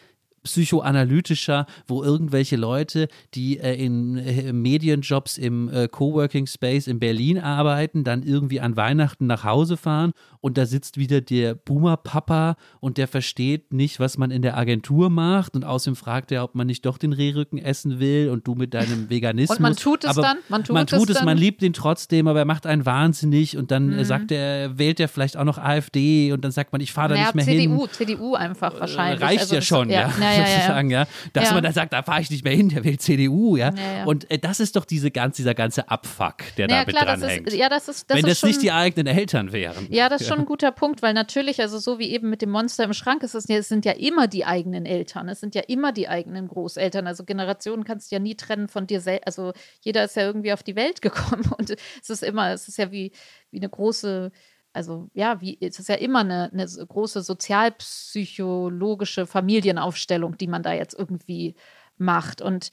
Speaker 2: psychoanalytischer, wo irgendwelche Leute, die äh, in äh, Medienjobs im äh, Coworking Space in Berlin arbeiten, dann irgendwie an Weihnachten nach Hause fahren und da sitzt wieder der Boomer-Papa und der versteht nicht, was man in der Agentur macht und außerdem fragt er, ob man nicht doch den Rehrücken essen will und du mit deinem Veganismus.
Speaker 3: Und man tut es
Speaker 2: aber
Speaker 3: dann? Man tut,
Speaker 2: man, tut es,
Speaker 3: dann?
Speaker 2: man liebt ihn trotzdem, aber er macht einen wahnsinnig und dann
Speaker 3: Mhm.
Speaker 2: sagt er, wählt er vielleicht auch noch AfD und dann sagt man, ich fahre da
Speaker 3: naja,
Speaker 2: nicht mehr
Speaker 3: CDU,
Speaker 2: hin.
Speaker 3: CDU einfach wahrscheinlich.
Speaker 2: Reicht
Speaker 3: Also
Speaker 2: ja schon, ja,
Speaker 3: ja, ja, ja, ja.
Speaker 2: sozusagen, ja. Dass
Speaker 3: Ja.
Speaker 2: man dann sagt, da fahre ich nicht mehr hin, der will CDU, ja. Und äh, das ist doch diese ganz, dieser ganze Abfuck, der da mit
Speaker 3: klar, das
Speaker 2: dranhängt.
Speaker 3: ist, ja, das ist, das
Speaker 2: Wenn
Speaker 3: ist
Speaker 2: das
Speaker 3: schon,
Speaker 2: nicht die eigenen Eltern wären.
Speaker 3: Ja, das ist schon ein guter Punkt, weil natürlich, also so wie eben mit dem Monster im Schrank, ist es, es sind ja immer die eigenen Eltern, es sind ja immer die eigenen Großeltern. Also Generationen kannst du ja nie trennen von dir selbst. Also jeder ist ja irgendwie auf die Welt gekommen und es ist immer, es ist ja wie, wie eine große, also ja, wie, es ist ja immer eine, eine große sozialpsychologische Familienaufstellung, die man da jetzt irgendwie macht. Und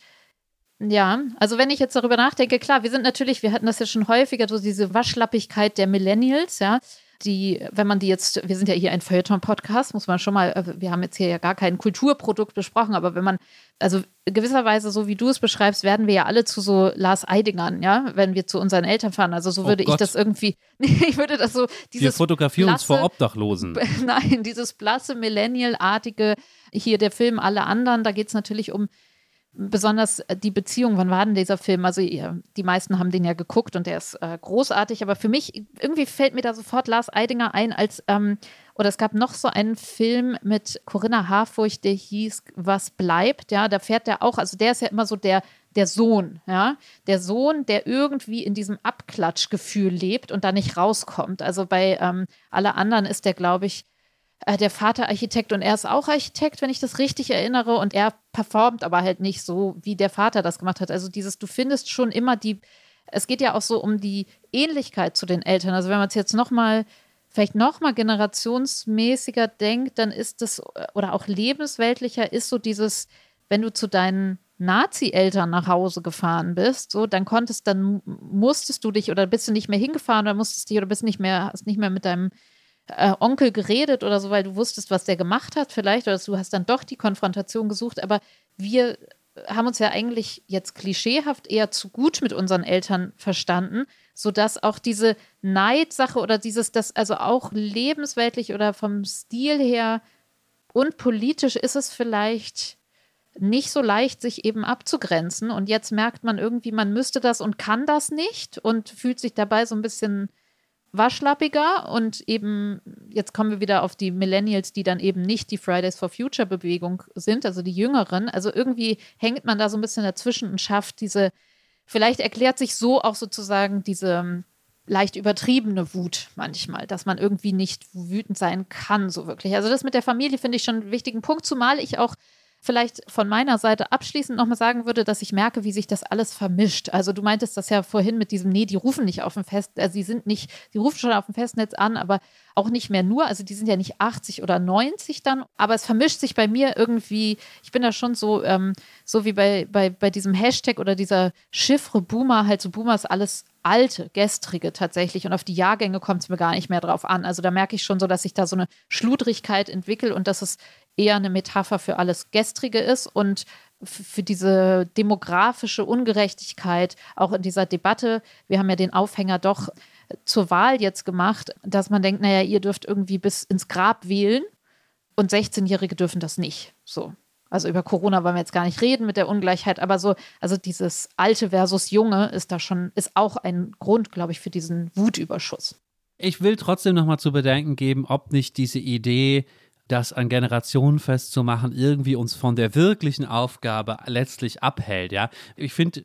Speaker 3: ja, also wenn ich jetzt darüber nachdenke, klar, wir sind natürlich, wir hatten das ja schon häufiger, so diese Waschlappigkeit der Millennials, ja, die, wenn man die jetzt, wir sind ja hier ein Feuilleton-Podcast, muss man schon mal, äh, wir haben jetzt hier ja gar kein Kulturprodukt besprochen, aber wenn man, also gewisserweise, so wie du es beschreibst, werden wir ja alle zu so Lars Eidingern, ja, wenn wir zu unseren Eltern fahren. Also so
Speaker 2: Oh
Speaker 3: würde ich
Speaker 2: Gott.
Speaker 3: das irgendwie, ich würde das so,
Speaker 2: Wir
Speaker 3: dieses
Speaker 2: fotografieren uns vor
Speaker 3: blasse-
Speaker 2: Obdachlosen.
Speaker 3: Nein, dieses blasse Millennial-artige, hier der Film Alle anderen, da geht es natürlich um besonders die Beziehung. Wann war denn dieser Film? Also die meisten haben den ja geguckt und der ist äh, großartig, aber für mich, irgendwie fällt mir da sofort Lars Eidinger ein als, ähm, oder es gab noch so einen Film mit Corinna Harfurcht, der hieß Was bleibt, ja, da fährt der auch, also der ist ja immer so der, der Sohn, ja, der Sohn, der irgendwie in diesem Abklatschgefühl lebt und da nicht rauskommt. Also bei ähm, alle anderen ist der, glaube ich, äh, der Vater Architekt und er ist auch Architekt, wenn ich das richtig erinnere. Und er performt aber halt nicht so, wie der Vater das gemacht hat. Also dieses, du findest schon immer die, es geht ja auch so um die Ähnlichkeit zu den Eltern. Also wenn man es jetzt nochmal, vielleicht nochmal generationsmäßiger denkt, dann ist das, oder auch lebensweltlicher, ist so dieses, wenn du zu deinen Nazi-Eltern nach Hause gefahren bist, so, dann konntest, dann musstest du dich oder bist du nicht mehr hingefahren oder musstest dich oder bist nicht mehr, hast nicht mehr mit deinem äh, Onkel geredet oder so, weil du wusstest, was der gemacht hat, vielleicht, oder du hast dann doch die Konfrontation gesucht, aber wir haben uns ja eigentlich jetzt klischeehaft eher zu gut mit unseren Eltern verstanden, sodass auch diese Neidsache oder dieses, das also auch lebensweltlich oder vom Stil her und politisch ist es vielleicht nicht so leicht, sich eben abzugrenzen. Und jetzt merkt man irgendwie, man müsste das und kann das nicht und fühlt sich dabei so ein bisschen waschlappiger und eben, jetzt kommen wir wieder auf die Millennials, die dann eben nicht die Fridays for Future Bewegung sind, also die Jüngeren. Also irgendwie hängt man da so ein bisschen dazwischen und schafft diese, vielleicht erklärt sich so auch sozusagen diese ähm, leicht übertriebene Wut manchmal, dass man irgendwie nicht wütend sein kann, so wirklich. Also das mit der Familie finde ich schon einen wichtigen Punkt, zumal ich auch vielleicht von meiner Seite abschließend nochmal sagen würde, dass ich merke, wie sich das alles vermischt. Also du meintest das ja vorhin mit diesem, nee, die rufen nicht auf dem Fest, also sie sind nicht, sie rufen schon auf dem Festnetz an, aber auch nicht mehr nur, also die sind ja nicht 80 oder 90 dann, aber es vermischt sich bei mir irgendwie, ich bin da schon so, ähm, so wie bei, bei, bei diesem Hashtag oder dieser Chiffre Boomer, halt so Boomer ist alles alte, gestrige tatsächlich und auf die Jahrgänge kommt es mir gar nicht mehr drauf an. Also da merke ich schon so, dass sich da so eine Schludrigkeit entwickelt und dass es eher eine Metapher für alles Gestrige ist und für diese demografische Ungerechtigkeit, auch in dieser Debatte. Wir haben ja den Aufhänger doch zur Wahl jetzt gemacht, dass man denkt, naja, ihr dürft irgendwie bis ins Grab wählen und 16-Jährige dürfen das nicht. So. Also über Corona wollen wir jetzt gar nicht reden mit der Ungleichheit, aber so, also dieses Alte versus Junge ist da schon, ist auch ein Grund, glaube ich, für diesen Wutüberschuss.
Speaker 2: Ich will trotzdem nochmal zu bedenken geben, ob nicht diese Idee, das an Generationen festzumachen, irgendwie uns von der wirklichen Aufgabe letztlich abhält. Ja, ich finde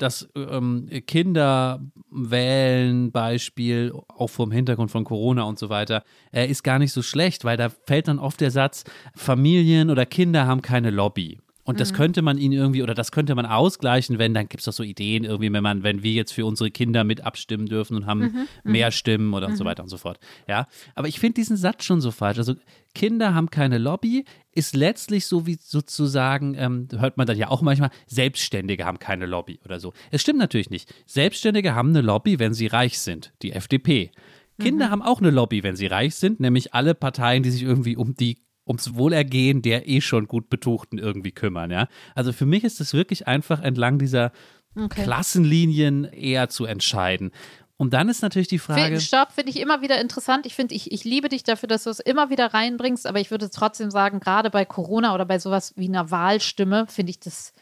Speaker 2: das ähm, Kinder wählen Beispiel, auch vom Hintergrund von Corona und so weiter, äh, ist gar nicht so schlecht, weil da fällt dann oft der Satz, Familien oder Kinder haben keine Lobby. Und das könnte man ihnen irgendwie, oder das könnte man ausgleichen, wenn, dann gibt es doch so Ideen irgendwie, wenn man, wenn wir jetzt für unsere Kinder mit abstimmen dürfen und haben mehr Stimmen oder und so weiter und so fort. Ja. Aber ich finde diesen Satz schon so falsch. Also Kinder haben keine Lobby, ist letztlich so wie sozusagen, ähm, hört man dann ja auch manchmal, Selbstständige haben keine Lobby oder so. Es stimmt natürlich nicht. Selbstständige haben eine Lobby, wenn sie reich sind, die FDP. Kinder haben auch eine Lobby, wenn sie reich sind, nämlich alle Parteien, die sich irgendwie um die ums Wohlergehen der eh schon gut Betuchten irgendwie kümmern, ja. Also für mich ist es wirklich einfach entlang dieser
Speaker 3: Okay.
Speaker 2: Klassenlinien eher zu entscheiden. Und dann ist natürlich die Frage.
Speaker 3: Stopp, finde ich immer wieder interessant. Ich finde, ich, ich liebe dich dafür, dass du es immer wieder reinbringst, aber ich würde trotzdem sagen, gerade bei Corona oder bei sowas wie einer Wahlstimme, finde ich das,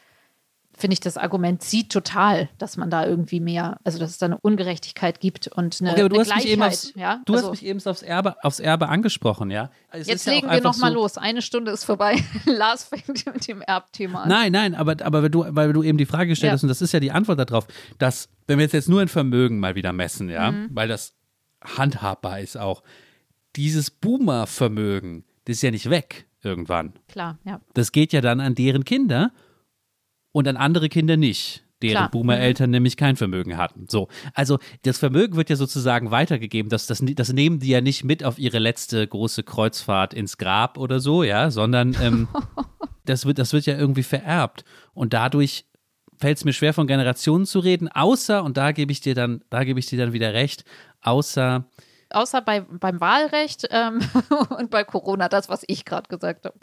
Speaker 3: finde ich das Argument zieht total, dass man da irgendwie mehr, also dass es da eine Ungerechtigkeit gibt und eine,
Speaker 2: Okay, aber du
Speaker 3: eine
Speaker 2: hast mich
Speaker 3: Gleichheit.
Speaker 2: eben aufs,
Speaker 3: ja?
Speaker 2: du
Speaker 3: also,
Speaker 2: hast mich eben aufs Erbe, aufs Erbe angesprochen, ja. Es
Speaker 3: jetzt
Speaker 2: ist ja
Speaker 3: legen wir nochmal
Speaker 2: so-
Speaker 3: los. Eine Stunde ist vorbei. Lars fängt mit dem Erbthema an.
Speaker 2: Nein, nein, aber, aber weil, du, weil du eben die Frage gestellt
Speaker 3: Ja.
Speaker 2: hast, und das ist ja die Antwort darauf, dass, wenn wir jetzt, jetzt nur in Vermögen mal wieder messen, ja,
Speaker 3: Mhm.
Speaker 2: weil das handhabbar ist auch, dieses Boomer-Vermögen, das ist ja nicht weg irgendwann.
Speaker 3: Klar, ja.
Speaker 2: Das geht ja dann an deren Kinder und an andere Kinder nicht, deren. Boomer-Eltern nämlich kein Vermögen hatten. So, also das Vermögen wird ja sozusagen weitergegeben. Das, das, das nehmen die ja nicht mit auf ihre letzte große Kreuzfahrt ins Grab oder so, ja, sondern ähm, das, wird, das wird ja irgendwie vererbt. Und dadurch fällt es mir schwer, von Generationen zu reden, außer, und da gebe ich dir dann, da gebe ich dir dann wieder recht, außer
Speaker 3: Außer bei, beim Wahlrecht ähm, und bei Corona, das, was ich gerade gesagt habe.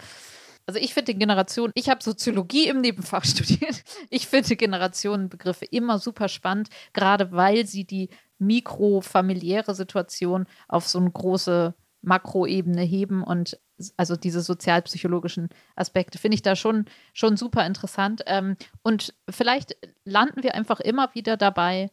Speaker 3: Also ich finde die Generation, ich habe Soziologie im Nebenfach studiert. Ich finde Generationenbegriffe immer super spannend, gerade weil sie die mikrofamiliäre Situation auf so eine große Makroebene heben und also diese sozialpsychologischen Aspekte finde ich da schon, schon super interessant. Ähm, und vielleicht landen wir einfach immer wieder dabei,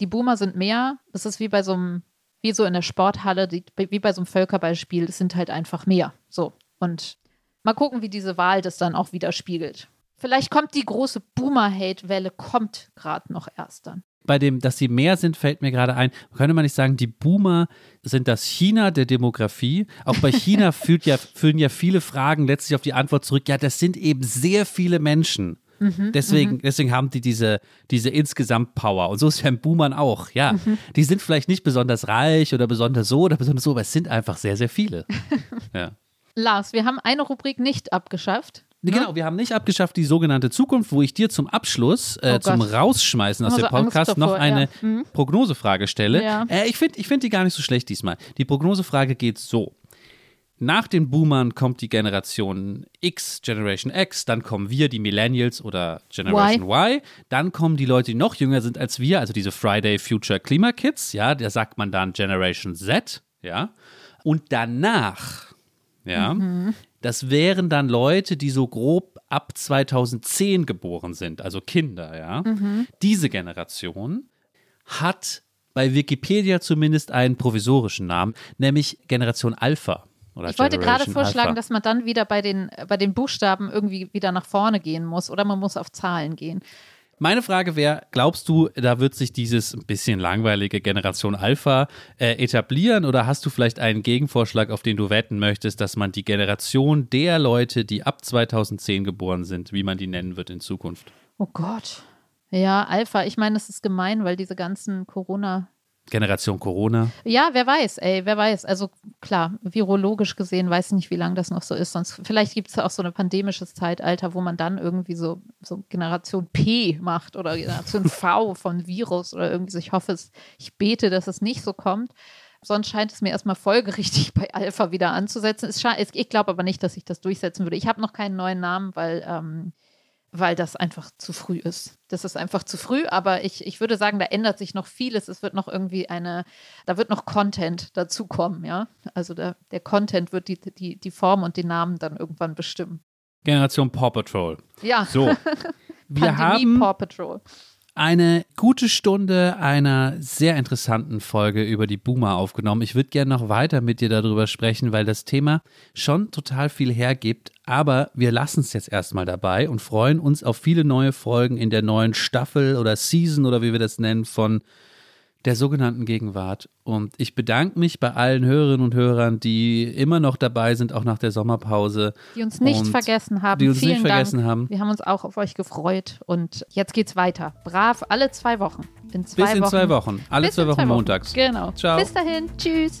Speaker 3: die Boomer sind mehr. Das ist wie bei so einem, wie so in der Sporthalle, wie bei so einem Völkerballspiel, es sind halt einfach mehr. So. Und mal gucken, wie diese Wahl das dann auch widerspiegelt. Vielleicht kommt die große Boomer-Hate-Welle, kommt gerade noch erst dann.
Speaker 2: bei dem, dass sie mehr sind, fällt mir gerade ein, könnte man nicht sagen, die Boomer sind das China der Demografie. Auch bei China ja, führen ja viele Fragen letztlich auf die Antwort zurück, ja, das sind eben sehr viele Menschen. deswegen, deswegen haben die diese, diese insgesamt Power. Und so ist ja in Boomern auch. Ja, die sind vielleicht nicht besonders reich oder besonders so oder besonders so, aber es sind einfach sehr, sehr viele. ja.
Speaker 3: Lars, wir haben eine Rubrik nicht abgeschafft.
Speaker 2: Nee, Genau, wir haben nicht abgeschafft die sogenannte Zukunft, wo ich dir zum Abschluss, äh,
Speaker 3: Oh
Speaker 2: zum. Rausschmeißen aus dem Podcast noch
Speaker 3: davor,
Speaker 2: eine
Speaker 3: ja. Mhm.
Speaker 2: Prognosefrage stelle.
Speaker 3: Ja.
Speaker 2: Äh, ich finde ich find die gar nicht so schlecht diesmal. Die Prognosefrage geht so. Nach den Boomern kommt die Generation X, Generation X, dann kommen wir, die Millennials oder Generation y. Dann kommen die Leute, die noch jünger sind als wir, also diese Friday Future Klima Kids, ja, da sagt man dann Generation Z, ja. Und danach, ja, das wären dann Leute, die so grob ab 2010 geboren sind, also Kinder, ja. Diese Generation hat bei Wikipedia zumindest einen provisorischen Namen, nämlich Generation Alpha. Oder
Speaker 3: Ich wollte gerade
Speaker 2: Generation
Speaker 3: vorschlagen,
Speaker 2: Alpha.
Speaker 3: dass man dann wieder bei den, bei den Buchstaben irgendwie wieder nach vorne gehen muss oder man muss auf Zahlen gehen.
Speaker 2: Meine Frage wäre, glaubst du, da wird sich dieses ein bisschen langweilige Generation Alpha äh, etablieren oder hast du vielleicht einen Gegenvorschlag, auf den du wetten möchtest, dass man die Generation der Leute, die ab 2010 geboren sind, wie man die nennen wird in Zukunft?
Speaker 3: Oh Gott. Ja, Alpha. Ich meine, das ist gemein, weil diese ganzen Corona.
Speaker 2: Generation Corona.
Speaker 3: Ja, wer weiß, ey, wer weiß. Also klar, virologisch gesehen weiß ich nicht, wie lange das noch so ist. Sonst vielleicht gibt es auch so ein pandemisches Zeitalter, wo man dann irgendwie so, so Generation P macht oder Generation V von Virus oder irgendwie so. Ich hoffe es, ich bete, dass es nicht so kommt. Sonst scheint es mir erstmal folgerichtig bei Alpha wieder anzusetzen. Ich glaube aber nicht, dass ich das durchsetzen würde. Ich habe noch keinen neuen Namen, weil ähm, weil das einfach zu früh ist. Das ist einfach zu früh, aber ich, ich würde sagen, da ändert sich noch vieles. Es wird noch irgendwie eine, da wird noch Content dazukommen, ja. Also der, der Content wird die, die, die Form und den Namen dann irgendwann bestimmen.
Speaker 2: Generation Paw Patrol.
Speaker 3: Ja,
Speaker 2: So. Wir
Speaker 3: Pandemie
Speaker 2: haben
Speaker 3: Paw Patrol.
Speaker 2: Eine gute Stunde einer sehr interessanten Folge über die Boomer aufgenommen. Ich würde gerne noch weiter mit dir darüber sprechen, weil das Thema schon total viel hergibt. Aber wir lassen es jetzt erstmal dabei und freuen uns auf viele neue Folgen in der neuen Staffel oder Season oder wie wir das nennen von der sogenannten Gegenwart. Und ich bedanke mich bei allen Hörerinnen und Hörern, die immer noch dabei sind, auch nach der Sommerpause.
Speaker 3: Die uns nicht vergessen haben.
Speaker 2: die uns
Speaker 3: Vielen
Speaker 2: nicht vergessen
Speaker 3: Dank.
Speaker 2: haben.
Speaker 3: Wir haben uns auch auf euch gefreut und jetzt geht's weiter. Brav, alle zwei Wochen. In zwei
Speaker 2: Bis in
Speaker 3: Wochen.
Speaker 2: zwei Wochen. Alle
Speaker 3: Bis
Speaker 2: zwei
Speaker 3: in
Speaker 2: Wochen montags.
Speaker 3: Genau.
Speaker 2: Ciao.
Speaker 3: Bis dahin. Tschüss.